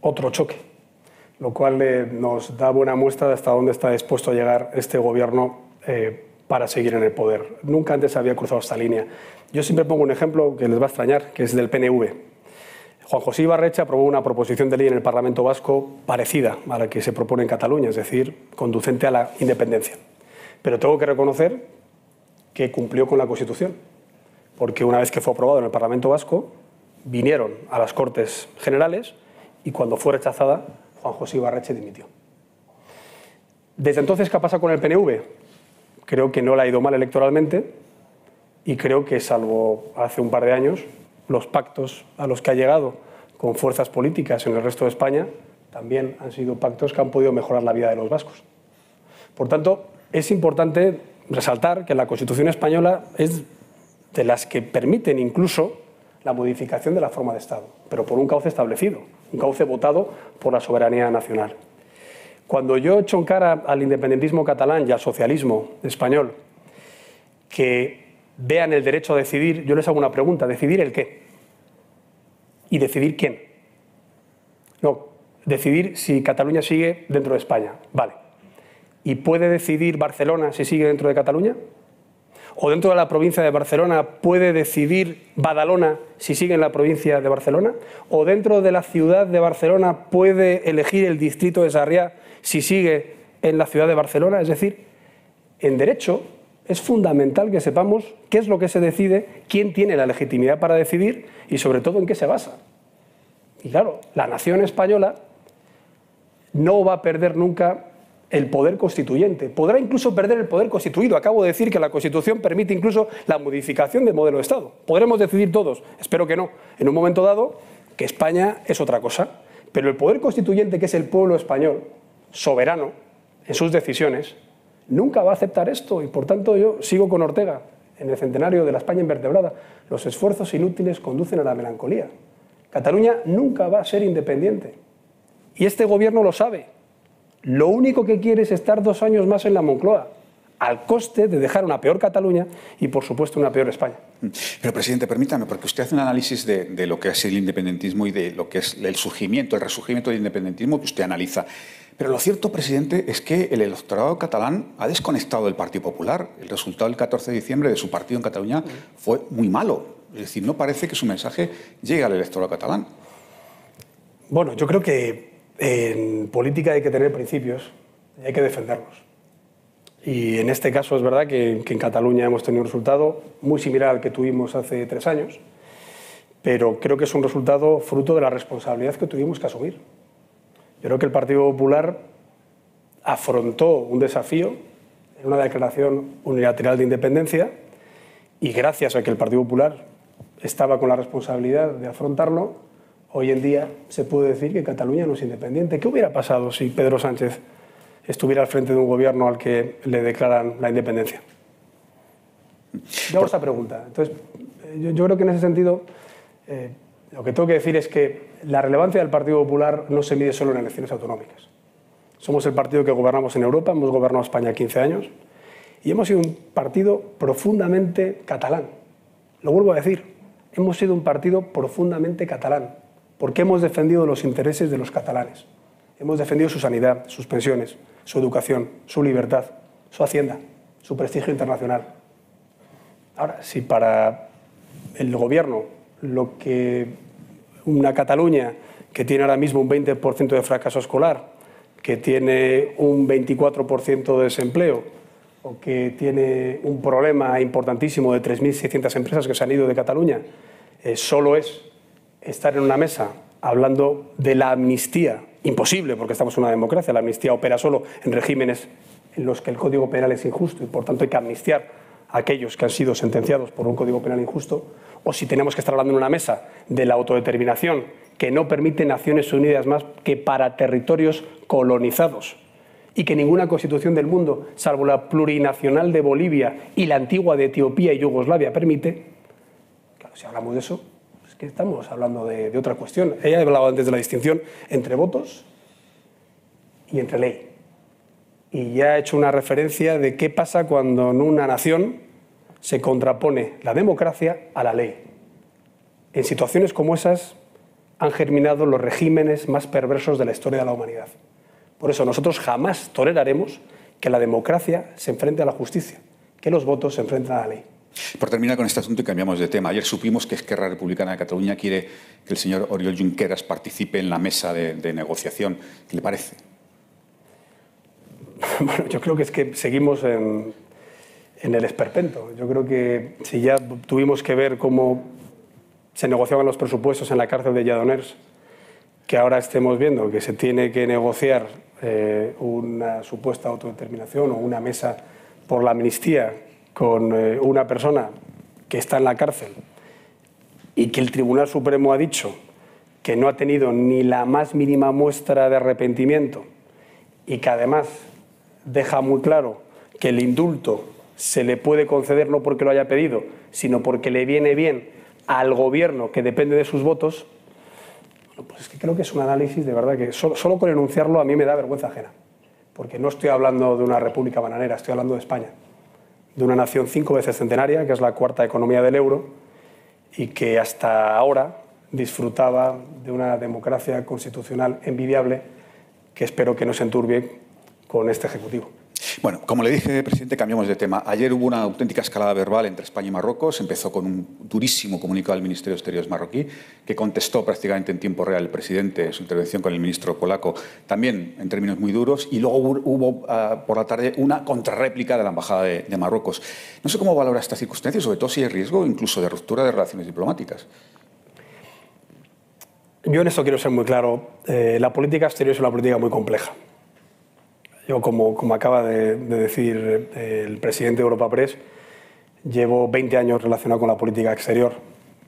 Otro choque, lo cual eh, nos da buena muestra de hasta dónde está dispuesto a llegar este Gobierno para seguir en el poder. Nunca antes había cruzado esta línea. Yo siempre pongo un ejemplo que les va a extrañar, que es del PNV. Juan José Ibarrecha aprobó una proposición de ley en el Parlamento Vasco parecida a la que se propone en Cataluña, es decir, conducente a la independencia. Pero tengo que reconocer que cumplió con la Constitución, porque una vez que fue aprobado en el Parlamento Vasco, vinieron a las Cortes Generales y cuando fue rechazada, Juan José Ibarreche dimitió. Desde entonces, ¿qué ha pasado con el PNV? creo que no le ha ido mal electoralmente y creo que, salvo hace un par de años, los pactos a los que ha llegado con fuerzas políticas en el resto de España también han sido pactos que han podido mejorar la vida de los vascos. Por tanto, es importante resaltar que la Constitución española es de las que permiten incluso la modificación de la forma de Estado, pero por un cauce establecido, un cauce votado por la soberanía nacional. Cuando yo echo en cara al independentismo catalán y al socialismo español que vean el derecho a decidir, yo les hago una pregunta, ¿decidir el qué? ¿Y decidir quién? No, decidir si Cataluña sigue dentro de España, vale. ¿Y puede decidir Barcelona si sigue dentro de Cataluña? ¿O dentro de la provincia de Barcelona puede decidir Badalona si sigue en la provincia de Barcelona? ¿O dentro de la ciudad de Barcelona puede elegir el distrito de Sarriá si sigue en la ciudad de Barcelona? Es decir, en derecho es fundamental que sepamos qué es lo que se decide, quién tiene la legitimidad para decidir y sobre todo en qué se basa. Y claro, la nación española no va a perder nunca el poder constituyente. Podrá incluso perder el poder constituido. Acabo de decir que la Constitución permite incluso la modificación del modelo de Estado. Podremos decidir todos, espero que no, en un momento dado, que España es otra cosa. Pero el poder constituyente, que es el pueblo español, soberano en sus decisiones, nunca va a aceptar esto. Y por tanto yo sigo con Ortega, en el centenario de la España invertebrada. Los esfuerzos inútiles conducen a la melancolía. Cataluña nunca va a ser independiente. Y este gobierno lo sabe lo único que quiere es estar dos años más en la Moncloa, al coste de dejar una peor Cataluña y, por supuesto, una peor España. Pero, presidente, permítame, porque usted hace un análisis de, lo que es el independentismo y de lo que es el surgimiento, el resurgimiento del independentismo que usted analiza. Pero lo cierto, presidente, es que el electorado catalán ha desconectado del Partido Popular. El resultado del 14 de diciembre de su partido en Cataluña fue muy malo. Es decir, no parece que su mensaje llegue al electorado catalán. Bueno, yo creo que en política hay que tener principios y hay que defenderlos. Y en este caso es verdad que, en Cataluña hemos tenido un resultado muy similar al que tuvimos hace tres años, pero creo que es un resultado fruto de la responsabilidad que tuvimos que asumir. Yo creo que el Partido Popular afrontó un desafío en una declaración unilateral de independencia y gracias a que el Partido Popular estaba con la responsabilidad de afrontarlo, Hoy en día se puede decir que Cataluña no es independiente. ¿Qué hubiera pasado si Pedro Sánchez estuviera al frente de un gobierno al que le declaran la independencia? Yo hago esta pregunta. Entonces, eh, yo, creo que en ese sentido eh, lo que tengo que decir es que la relevancia del Partido Popular no se mide solo en elecciones autonómicas. Somos el partido que gobernamos en Europa, hemos gobernado España 15 años y hemos sido un partido profundamente catalán. Lo vuelvo a decir, hemos sido un partido profundamente catalán porque hemos defendido los intereses de los catalanes. Hemos defendido su sanidad, sus pensiones, su educación, su libertad, su hacienda, su prestigio internacional. Ahora, si para el gobierno lo que una Cataluña que tiene ahora mismo un 20% de fracaso escolar, que tiene un 24% de desempleo, o que tiene un problema importantísimo de 3.600 empresas que se han ido de Cataluña, eh, solo es estar en una mesa hablando de la amnistía, imposible porque estamos en una democracia, la amnistía opera solo en regímenes en los que el Código Penal es injusto y por tanto hay que amnistiar a aquellos que han sido sentenciados por un Código Penal injusto, o si tenemos que estar hablando en una mesa de la autodeterminación que no permite Naciones Unidas más que para territorios colonizados y que ninguna constitución del mundo, salvo la plurinacional de Bolivia y la antigua de Etiopía y Yugoslavia, permite, claro, si hablamos de eso, estamos hablando de, otra cuestión. Ella hablaba antes de la distinción entre votos y entre ley. Y ya ha hecho una referencia de qué pasa cuando en una nación se contrapone la democracia a la ley. En situaciones como esas han germinado los regímenes más perversos de la historia de la humanidad. Por eso nosotros jamás toleraremos que la democracia se enfrente a la justicia, que los votos se enfrenten a la ley. Por terminar con este asunto y cambiamos de tema. Ayer supimos que Esquerra Republicana de Cataluña quiere que el señor Oriol Junqueras participe en la mesa de, negociación. ¿Qué le parece? Bueno, yo creo que es que seguimos en, el esperpento. Yo creo que si ya tuvimos que ver cómo se negociaban los presupuestos en la cárcel de Lledoners, que ahora estemos viendo que se tiene que negociar eh, una supuesta autodeterminación o una mesa por la amnistía con eh, una persona que está en la cárcel y que el Tribunal Supremo ha dicho que no ha tenido ni la más mínima muestra de arrepentimiento y que además deja muy claro que el indulto se le puede conceder no porque lo haya pedido, sino porque le viene bien al gobierno que depende de sus votos, pues es que creo que es un análisis de verdad que solo, solo con enunciarlo a mí me da vergüenza ajena, porque no estoy hablando de una república bananera, estoy hablando de España de una nación cinco veces centenaria, que es la cuarta economía del euro, y que hasta ahora disfrutaba de una democracia constitucional envidiable que espero que no se enturbie con este Ejecutivo. Bueno, como le dije, presidente, cambiamos de tema. Ayer hubo una auténtica escalada verbal entre España y Marruecos. Empezó con un durísimo comunicado del Ministerio de Exteriores marroquí, que contestó prácticamente en tiempo real el presidente su intervención con el ministro polaco, también en términos muy duros. Y luego hubo, ah, por la tarde una contrarréplica de la Embajada de, Marruecos. No sé cómo valora esta circunstancia, sobre todo si hay riesgo incluso de ruptura de relaciones diplomáticas. Yo en esto quiero ser muy claro. Eh, la política exterior es una política muy compleja. Yo, como, como acaba de, decir eh, el presidente de Europa Press, llevo 20 años relacionado con la política exterior.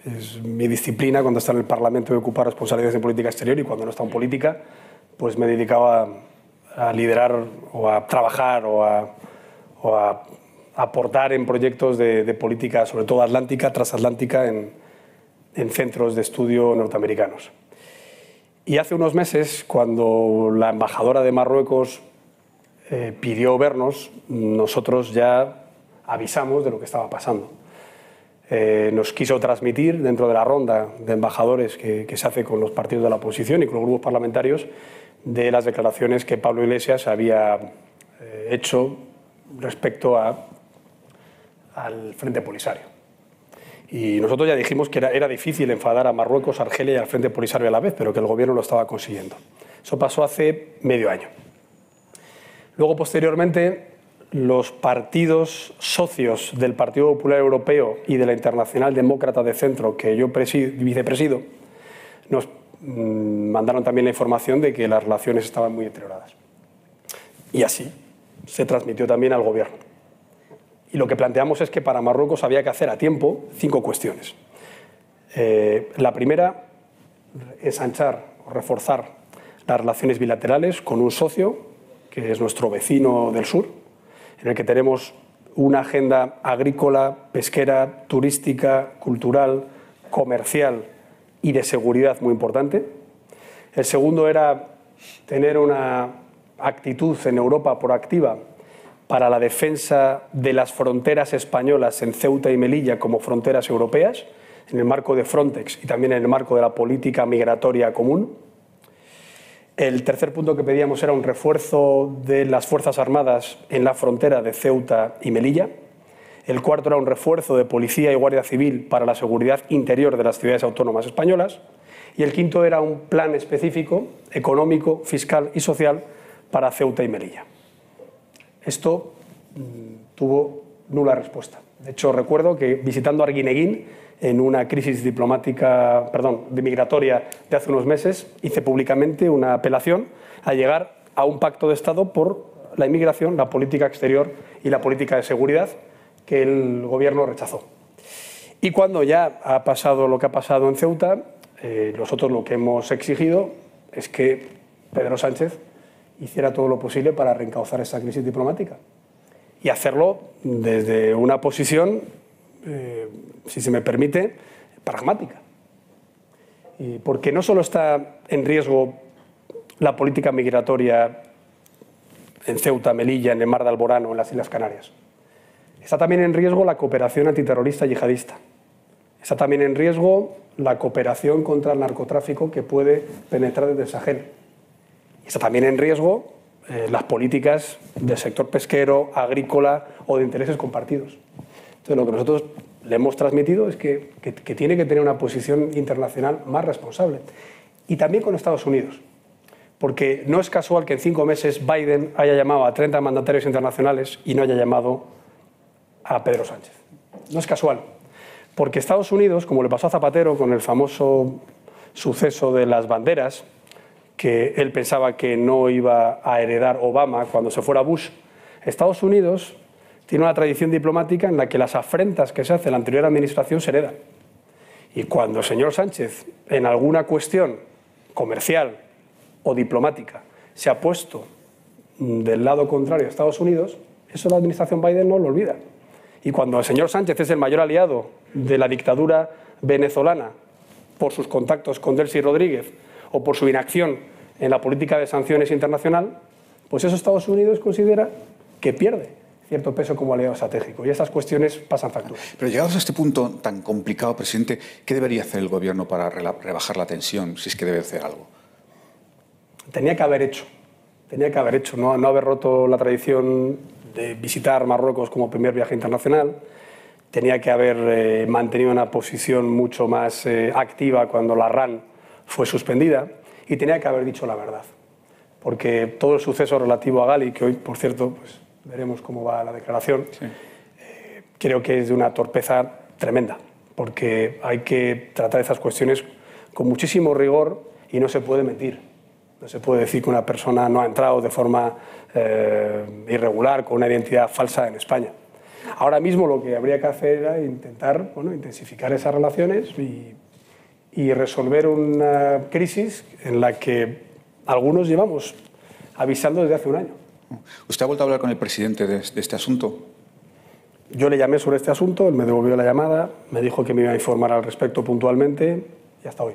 Es mi disciplina cuando está en el Parlamento de ocupar responsabilidades de política exterior y cuando no está en política, pues me dedicaba a, liderar o a trabajar o a, aportar en proyectos de, política, sobre todo atlántica, transatlántica, en, en centros de estudio norteamericanos. Y hace unos meses, cuando la embajadora de Marruecos eh, pidió vernos, nosotros ya avisamos de lo que estaba pasando. Eh, nos quiso transmitir dentro de la ronda de embajadores que, se hace con los partidos de la oposición y con los grupos parlamentarios de las declaraciones que Pablo Iglesias había eh, hecho respecto a, al Frente Polisario. Y nosotros ya dijimos que era, era, difícil enfadar a Marruecos, Argelia y al Frente Polisario a la vez, pero que el gobierno lo estaba consiguiendo. Eso pasó hace medio año. Luego, posteriormente, los partidos socios del Partido Popular Europeo y de la Internacional Demócrata de Centro, que yo vicepresido, nos mm, mandaron también la información de que las relaciones estaban muy deterioradas. Y así se transmitió también al Gobierno. Y lo que planteamos es que para Marruecos había que hacer a tiempo cinco cuestiones. Eh, la primera, ensanchar o reforzar las relaciones bilaterales con un socio que es nuestro vecino del sur, en el que tenemos una agenda agrícola, pesquera, turística, cultural, comercial y de seguridad muy importante. El segundo era tener una actitud en Europa proactiva para la defensa de las fronteras españolas en Ceuta y Melilla como fronteras europeas, en el marco de Frontex y también en el marco de la política migratoria común. El tercer punto que pedíamos era un refuerzo de las Fuerzas Armadas en la frontera de Ceuta y Melilla. El cuarto era un refuerzo de policía y guardia civil para la seguridad interior de las ciudades autónomas españolas. Y el quinto era un plan específico, económico, fiscal y social para Ceuta y Melilla. Esto mm, tuvo nula respuesta. De hecho, recuerdo que visitando Arguineguín, en una crisis diplomática, perdón, de migratoria de hace unos meses, hice públicamente una apelación a llegar a un pacto de Estado por la inmigración, la política exterior y la política de seguridad que el gobierno rechazó. Y cuando ya ha pasado lo que ha pasado en Ceuta, eh, nosotros lo que hemos exigido es que Pedro Sánchez hiciera todo lo posible para reencauzar esta crisis diplomática y hacerlo desde una posición eh, si se me permite, pragmática. porque no solo está en riesgo la política migratoria en Ceuta, Melilla, en el Mar de Alborano, en las Islas Canarias. Está también en riesgo la cooperación antiterrorista yihadista. Está también en riesgo la cooperación contra el narcotráfico que puede penetrar desde el Sahel. Está también en riesgo eh, las políticas del sector pesquero, agrícola o de intereses compartidos. Entonces, lo que nosotros le hemos transmitido es que, tiene que tener una posición internacional más responsable. Y también con Estados Unidos. Porque no es casual que en cinco meses Biden haya llamado a 30 mandatarios internacionales y no haya llamado a Pedro Sánchez. No es casual. Porque Estados Unidos, como le pasó a Zapatero con el famoso suceso de las banderas, que él pensaba que no iba a heredar Obama cuando se fuera Bush, Estados Unidos tiene una tradición diplomática en la que las afrentas que se hace la anterior administración se heredan. Y cuando el señor Sánchez, en alguna cuestión comercial o diplomática, se ha puesto del lado contrario a Estados Unidos, eso la administración Biden no lo olvida. Y cuando el señor Sánchez es el mayor aliado de la dictadura venezolana por sus contactos con Delcy Rodríguez o por su inacción en la política de sanciones internacional, pues eso Estados Unidos considera que pierde cierto peso como aliado estratégico. Y esas cuestiones pasan factura. Pero llegados a este punto tan complicado, presidente, ¿qué debería hacer el Gobierno para rebajar la tensión, si es que debe hacer algo? Tenía que haber hecho, tenía que haber hecho, no, no haber roto la tradición de visitar Marruecos como primer viaje internacional, tenía que haber eh, mantenido una posición mucho más eh, activa cuando la RAN fue suspendida y tenía que haber dicho la verdad. Porque todo el suceso relativo a Gali, que hoy, por cierto, pues, veremos cómo va la declaración, eh, creo que es de una torpeza tremenda, porque hay que tratar esas cuestiones con muchísimo rigor y no se puede mentir. No se puede decir que una persona no ha entrado de forma irregular, con una identidad falsa en España. Ahora mismo lo que habría que hacer era intentar bueno, intensificar esas relaciones y, y resolver una crisis en la que algunos llevamos avisando desde hace un año. ¿Usted ha vuelto a hablar con el presidente de, de, este asunto? Yo le llamé sobre este asunto, él me devolvió la llamada, me dijo que me iba a informar al respecto puntualmente y hasta hoy.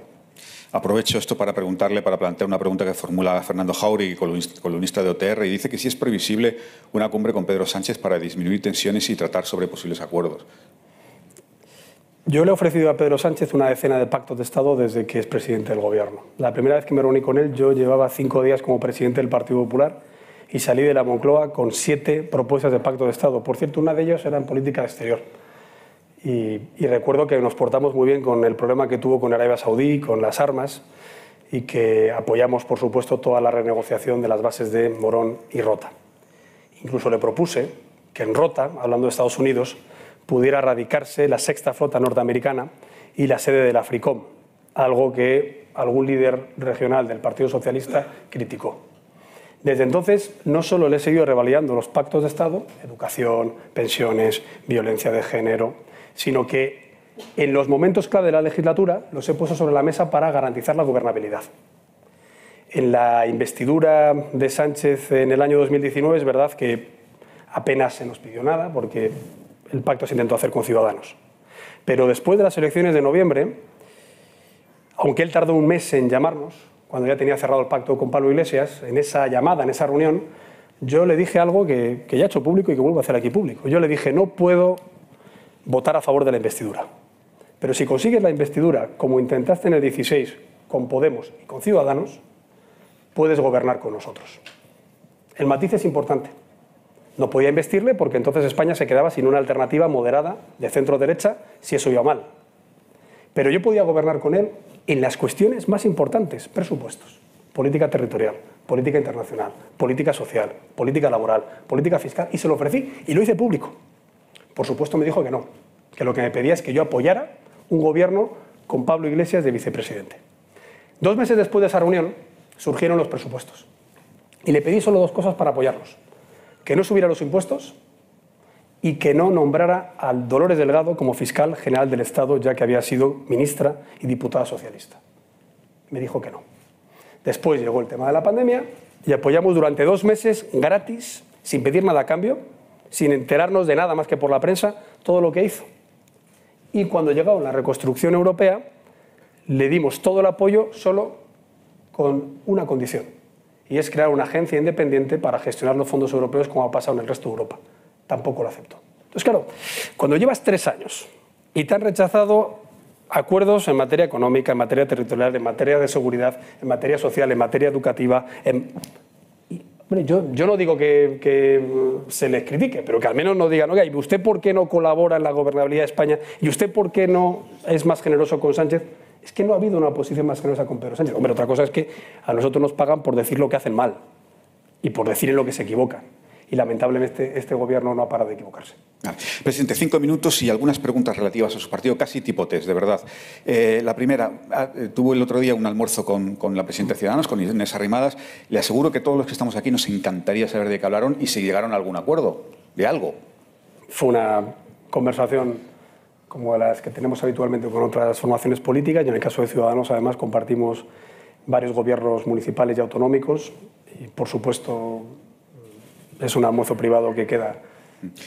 Aprovecho esto para preguntarle, para plantear una pregunta que formula Fernando Jauregui, columnista de OTR, y dice que si es previsible una cumbre con Pedro Sánchez para disminuir tensiones y tratar sobre posibles acuerdos. Yo le he ofrecido a Pedro Sánchez una decena de pactos de Estado desde que es presidente del Gobierno. La primera vez que me reuní con él, yo llevaba cinco días como presidente del Partido Popular y salí de la Moncloa con siete propuestas de pacto de Estado. Por cierto, una de ellas era en política exterior. Y, recuerdo que nos portamos muy bien con el problema que tuvo con Arabia Saudí, con las armas, y que apoyamos, por supuesto, toda la renegociación de las bases de Morón y Rota. Incluso le propuse que en Rota, hablando de Estados Unidos, pudiera radicarse la sexta flota norteamericana y la sede del AFRICOM, algo que algún líder regional del Partido Socialista criticó. Desde entonces, no solo le he seguido revalidando los pactos de Estado, educación, pensiones, violencia de género, sino que en los momentos clave de la legislatura los he puesto sobre la mesa para garantizar la gobernabilidad. En la investidura de Sánchez en el año 2019 es verdad que apenas se nos pidió nada porque el pacto se intentó hacer con Ciudadanos. Pero después de las elecciones de noviembre, aunque él tardó un mes en llamarnos, cuando ya tenía cerrado el pacto con Pablo Iglesias, en esa llamada, en esa reunión, yo le dije algo que, ya he hecho público y que vuelvo a hacer aquí público. Yo le dije, no puedo votar a favor de la investidura. Pero si consigues la investidura, como intentaste en el 16, con Podemos y con Ciudadanos, puedes gobernar con nosotros. El matiz es importante. No podía investirle porque entonces España se quedaba sin una alternativa moderada de centro-derecha si eso iba mal. Pero yo podía gobernar con él en las cuestiones más importantes, presupuestos, política territorial, política internacional, política social, política laboral, política fiscal, y se lo ofrecí y lo hice público. Por supuesto me dijo que no, que lo que me pedía es que yo apoyara un gobierno con Pablo Iglesias de vicepresidente. Dos meses después de esa reunión surgieron los presupuestos y le pedí solo dos cosas para apoyarlos. Que no subiera los impuestos y que no nombrara al Dolores Delgado como fiscal general del Estado, ya que había sido ministra y diputada socialista. Me dijo que no. Después llegó el tema de la pandemia y apoyamos durante dos meses gratis, sin pedir nada a cambio, sin enterarnos de nada más que por la prensa, todo lo que hizo. Y cuando llegó la reconstrucción europea, le dimos todo el apoyo solo con una condición, y es crear una agencia independiente para gestionar los fondos europeos como ha pasado en el resto de Europa. Tampoco lo aceptó. Entonces, claro, cuando llevas tres años y te han rechazado acuerdos en materia económica, en materia territorial, en materia de seguridad, en materia social, en materia educativa, yo, no digo que, se les critique, pero que al menos no digan, oiga, ¿y usted por qué no colabora en la gobernabilidad de España? ¿Y usted por qué no es más generoso con Sánchez? Es que no ha habido una posición más generosa con Pedro Sánchez. Hombre, otra cosa es que a nosotros nos pagan por decir lo que hacen mal y por decir en lo que se equivocan y lamentablemente este gobierno no ha parado de equivocarse. Presidente, cinco minutos y algunas preguntas relativas a su partido, casi tipo test, de verdad. Eh, la primera, ah, eh, tuvo el otro día un almuerzo con, con, la presidenta de Ciudadanos, con Inés Arrimadas. Le aseguro que todos los que estamos aquí nos encantaría saber de qué hablaron y si llegaron a algún acuerdo, de algo. Fue una conversación como las que tenemos habitualmente con otras formaciones políticas y en el caso de Ciudadanos además compartimos varios gobiernos municipales y autonómicos y por supuesto es un almuerzo privado que queda.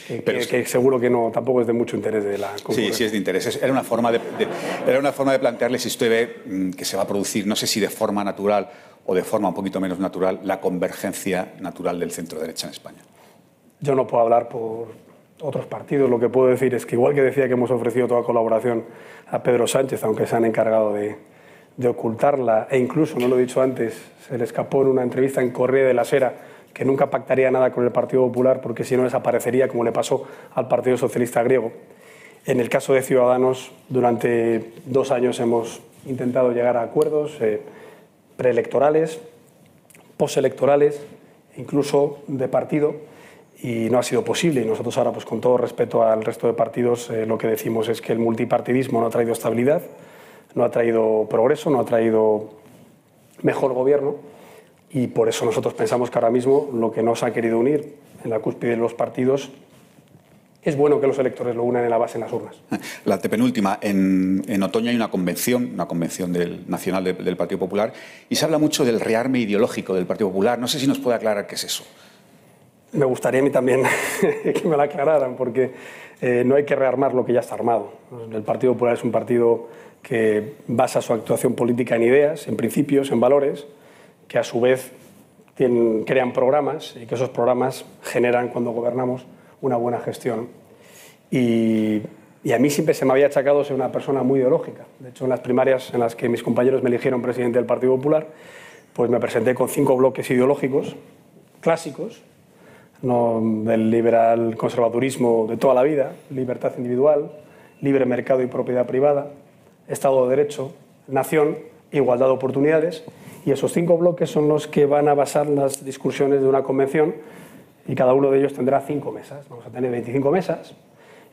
Que, Pero, que, seguro que no, tampoco es de mucho interés de la Sí, sí es de interés. Era una forma de, de, era una forma de plantearle si usted ve mm, que se va a producir, no sé si de forma natural o de forma un poquito menos natural, la convergencia natural del centro derecha en España. Yo no puedo hablar por otros partidos. Lo que puedo decir es que igual que decía que hemos ofrecido toda colaboración a Pedro Sánchez, aunque se han encargado de, de ocultarla, e incluso, no lo he dicho antes, se le escapó en una entrevista en Correa de la Sera que nunca pactaría nada con el Partido Popular porque si no desaparecería como le pasó al Partido Socialista griego. En el caso de Ciudadanos, durante dos años hemos intentado llegar a acuerdos eh, preelectorales, postelectorales, incluso de partido, y no ha sido posible. Y nosotros ahora, pues con todo respeto al resto de partidos, eh, lo que decimos es que el multipartidismo no ha traído estabilidad, no ha traído progreso, no ha traído mejor gobierno y por eso nosotros pensamos que ahora mismo lo que nos ha querido unir en la cúspide de los partidos es bueno que los electores lo unan en la base en las urnas. La antepenúltima, en, en otoño hay una convención, una convención del, nacional del Partido Popular, y se habla mucho del rearme ideológico del Partido Popular. No sé si nos puede aclarar qué es eso. Me gustaría a mí también que me lo aclararan, porque eh, no hay que rearmar lo que ya está armado. El Partido Popular es un partido que basa su actuación política en ideas, en principios, en valores, que a su vez crean programas y que esos programas generan, cuando gobernamos, una buena gestión. Y, y, a mí siempre se me había achacado ser una persona muy ideológica. De hecho, en las primarias en las que mis compañeros me eligieron presidente del Partido Popular, pues me presenté con cinco bloques ideológicos clásicos, no del liberal conservadurismo de toda la vida, libertad individual, libre mercado y propiedad privada, Estado de Derecho, nación, igualdad de oportunidades. Y esos cinco bloques son los que van a basar las discusiones de una convención y cada uno de ellos tendrá cinco mesas. Vamos a tener 25 mesas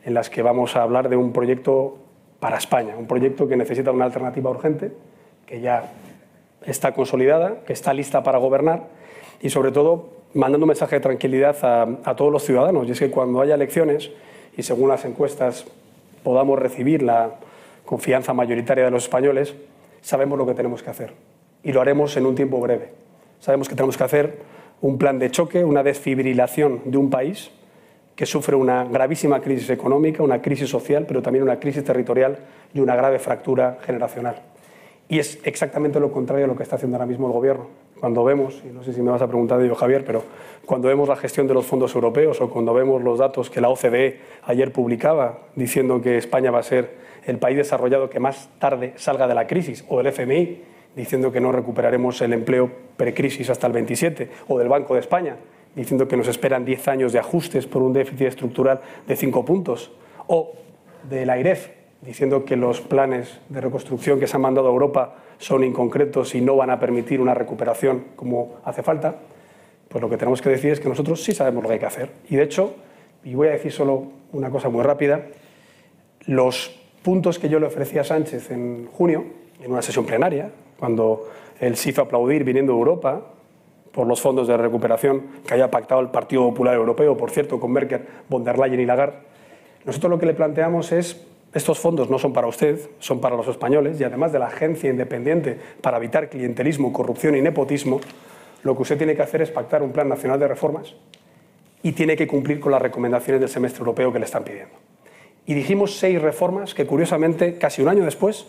en las que vamos a hablar de un proyecto para España, un proyecto que necesita una alternativa urgente, que ya está consolidada, que está lista para gobernar y sobre todo mandando un mensaje de tranquilidad a, todos los ciudadanos. Y es que cuando haya elecciones y según las encuestas podamos recibir la confianza mayoritaria de los españoles, sabemos lo que tenemos que hacer y lo haremos en un tiempo breve. Sabemos que tenemos que hacer un plan de choque, una desfibrilación de un país que sufre una gravísima crisis económica, una crisis social, pero también una crisis territorial y una grave fractura generacional. Y es exactamente lo contrario a lo que está haciendo ahora mismo el Gobierno. Cuando vemos, y no sé si me vas a preguntar de ello, Javier, pero cuando vemos la gestión de los fondos europeos o cuando vemos los datos que la OCDE ayer publicaba diciendo que España va a ser el país desarrollado que más tarde salga de la crisis, o el FMI diciendo que no recuperaremos el empleo precrisis hasta el 27, o del Banco de España diciendo que nos esperan 10 años de ajustes por un déficit estructural de 5 puntos, o de la IREF diciendo que los planes de reconstrucción que se han mandado a Europa son inconcretos y no van a permitir una recuperación como hace falta, pues lo que tenemos que decir es que nosotros sí sabemos lo que hay que hacer. Y de hecho, y voy a decir solo una cosa muy rápida, los puntos que yo le ofrecí a Sánchez en junio, en una sesión plenaria, cuando se hizo aplaudir viniendo de Europa por los fondos de recuperación que haya pactado el Partido Popular Europeo, por cierto, con Merkel, von der Leyen y Lagarde. Nosotros lo que le planteamos es, estos fondos no son para usted, son para los españoles, y además de la agencia independiente para evitar clientelismo, corrupción y nepotismo, lo que usted tiene que hacer es pactar un plan nacional de reformas y tiene que cumplir con las recomendaciones del semestre europeo que le están pidiendo y dijimos seis reformas que curiosamente casi un año después,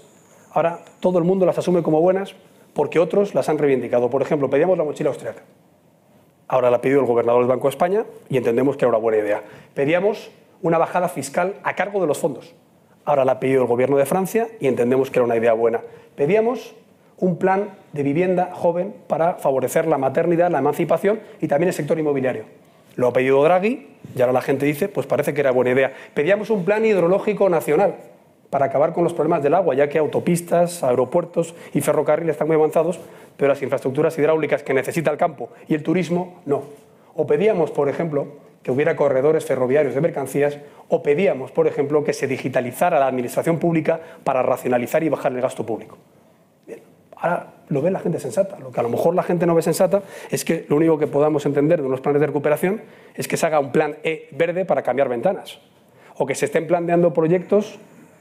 ahora todo el mundo las asume como buenas porque otros las han reivindicado. Por ejemplo, pedíamos la mochila austriaca. Ahora la pedido el gobernador del Banco de España y entendemos que era una buena idea. Pedíamos una bajada fiscal a cargo de los fondos. Ahora la ha pedido el gobierno de Francia y entendemos que era una idea buena. Pedíamos un plan de vivienda joven para favorecer la maternidad, la emancipación y también el sector inmobiliario. Lo ha pedido Draghi y ahora la gente dice, pues parece que era buena idea. Pedíamos un plan hidrológico nacional para acabar con los problemas del agua, ya que autopistas, aeropuertos y ferrocarriles están muy avanzados, pero las infraestructuras hidráulicas que necesita el campo y el turismo no. O pedíamos, por ejemplo, que hubiera corredores ferroviarios de mercancías, o pedíamos, por ejemplo, que se digitalizara la administración pública para racionalizar y bajar el gasto público. Ahora lo ve la gente sensata. Lo que a lo mejor la gente no ve sensata es que lo único que podamos entender de unos planes de recuperación es que se haga un plan E verde para cambiar ventanas. O que se estén planteando proyectos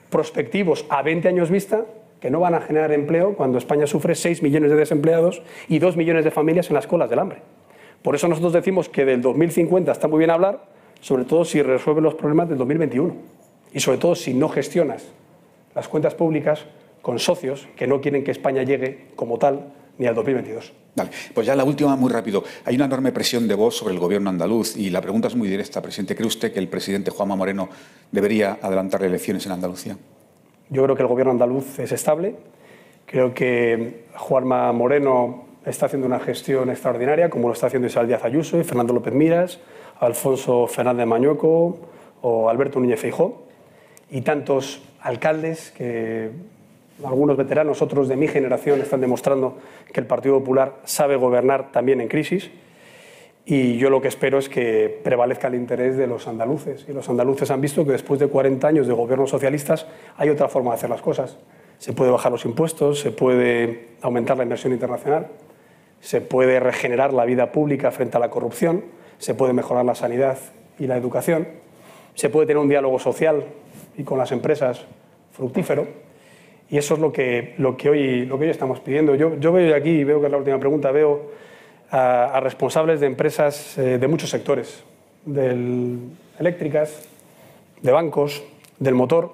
prospectivos a 20 años vista que no van a generar empleo cuando España sufre 6 millones de desempleados y 2 millones de familias en las colas del hambre. Por eso nosotros decimos que del 2050 está muy bien hablar, sobre todo si resuelve los problemas del 2021 y sobre todo si no gestionas las cuentas públicas con socios que no quieren que España llegue como tal ni al 2022. Vale, pues ya la última, muy rápido. Hay una enorme presión de voz sobre el gobierno andaluz y la pregunta es muy directa, presidente. ¿Cree usted que el presidente Juanma Moreno debería adelantar elecciones en Andalucía? Yo creo que el gobierno andaluz es estable. Creo que Juanma Moreno está haciendo una gestión extraordinaria, como lo está haciendo Isabel Díaz Ayuso y Fernando López Miras, Alfonso Fernández Mañueco o Alberto Núñez Feijó, y tantos alcaldes que algunos veteranos, otros de mi generación, están demostrando que el Partido Popular sabe gobernar también en crisis. Y yo lo que espero es que prevalezca el interés de los andaluces. Y los andaluces han visto que después de 40 años de gobiernos socialistas hay otra forma de hacer las cosas. Se puede bajar los impuestos, se puede aumentar la inversión internacional, se puede regenerar la vida pública frente a la corrupción, se puede mejorar la sanidad y la educación, se puede tener un diálogo social y con las empresas fructífero. Y eso es lo que, hoy, lo que hoy estamos pidiendo. Yo, veo aquí, y veo que es la última pregunta, veo a, responsables de empresas eh, de muchos sectores, del, eléctricas, de bancos, del motor.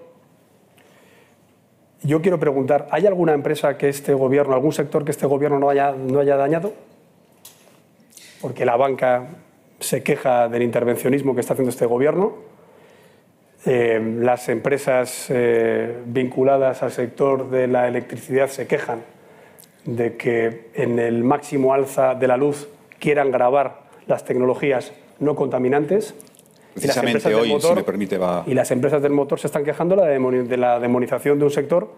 Yo quiero preguntar, ¿hay alguna empresa que este gobierno, algún sector que este gobierno no haya, no haya dañado? Porque la banca se queja del intervencionismo que está haciendo este gobierno eh, las empresas eh, vinculadas al sector de la electricidad se quejan de que en el máximo alza de la luz quieran grabar las tecnologías no contaminantes. Precisamente y hoy, motor, si me permite, va... Y las empresas del motor se están quejando de la demonización de un sector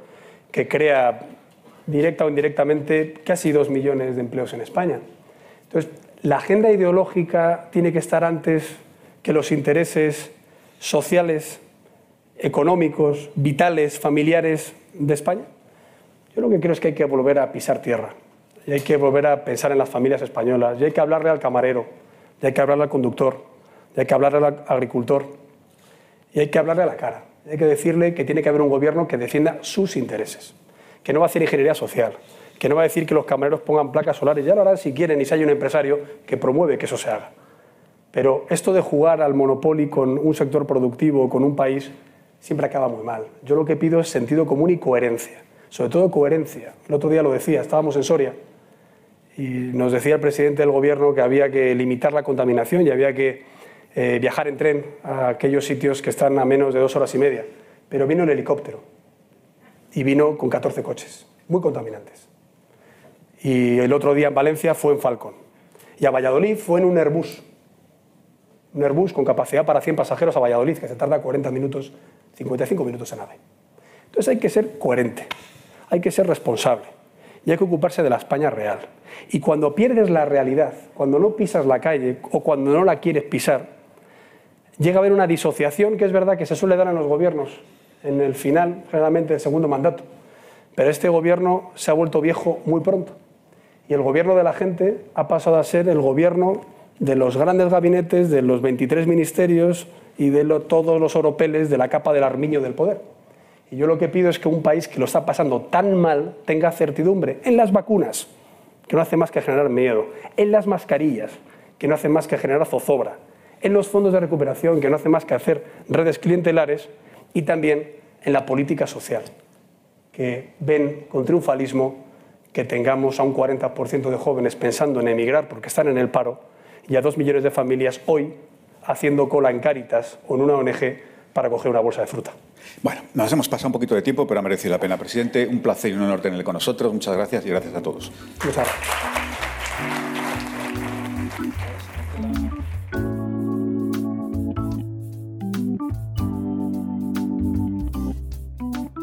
que crea directa o indirectamente casi dos millones de empleos en España. Entonces, la agenda ideológica tiene que estar antes que los intereses sociales, económicos, vitales, familiares de España? Yo lo que creo es que hay que volver a pisar tierra. Y hay que volver a pensar en las familias españolas. Y hay que hablarle al camarero, y hay que hablarle al conductor, y hay que hablarle al agricultor. Y hay que hablarle a la cara. Hay que decirle que tiene que haber un gobierno que defienda sus intereses, que no va a hacer ingeniería social, que no va a decir que los camareros pongan placas solares, ya lo harán si quieren y si hay un empresario que promueve que eso se haga. Pero esto de jugar al monopolio con un sector productivo, con un país, siempre acaba muy mal. Yo lo que pido es sentido común y coherencia, sobre todo coherencia. El otro día lo decía, estábamos en Soria y nos decía el presidente del gobierno que había que limitar la contaminación y había que eh, viajar en tren a aquellos sitios que están a menos de dos horas y media. Pero vino en helicóptero y vino con 14 coches, muy contaminantes. Y el otro día en Valencia fue en Falcón. Y a Valladolid fue en un Airbus un Airbus con capacidad para 100 pasajeros a Valladolid, que se tarda 40 minutos, 55 minutos en nave. Entonces hay que ser coherente, hay que ser responsable y hay que ocuparse de la España real. Y cuando pierdes la realidad, cuando no pisas la calle o cuando no la quieres pisar, llega a haber una disociación que es verdad que se suele dar en los gobiernos en el final, generalmente, del segundo mandato. Pero este gobierno se ha vuelto viejo muy pronto. Y el gobierno de la gente ha pasado a ser el gobierno de los grandes gabinetes, de los 23 ministerios y de todos los oropeles de la capa del armiño del poder. Y yo lo que pido es que un país que lo está pasando tan mal tenga certidumbre en las vacunas, que no hace más que generar miedo, en las mascarillas, que no hace más que generar zozobra, en los fondos de recuperación, que no hace más que hacer redes clientelares, y también en la política social, que ven con triunfalismo que tengamos a un 40% de jóvenes pensando en emigrar porque están en el paro y a dos millones de familias hoy haciendo cola en Cáritas o en una ONG para coger una bolsa de fruta. Bueno, nos hemos pasado un poquito de tiempo, pero ha merecido la pena, presidente. Un placer y un honor tenerle con nosotros. Muchas gracias y gracias a todos. Muchas gracias.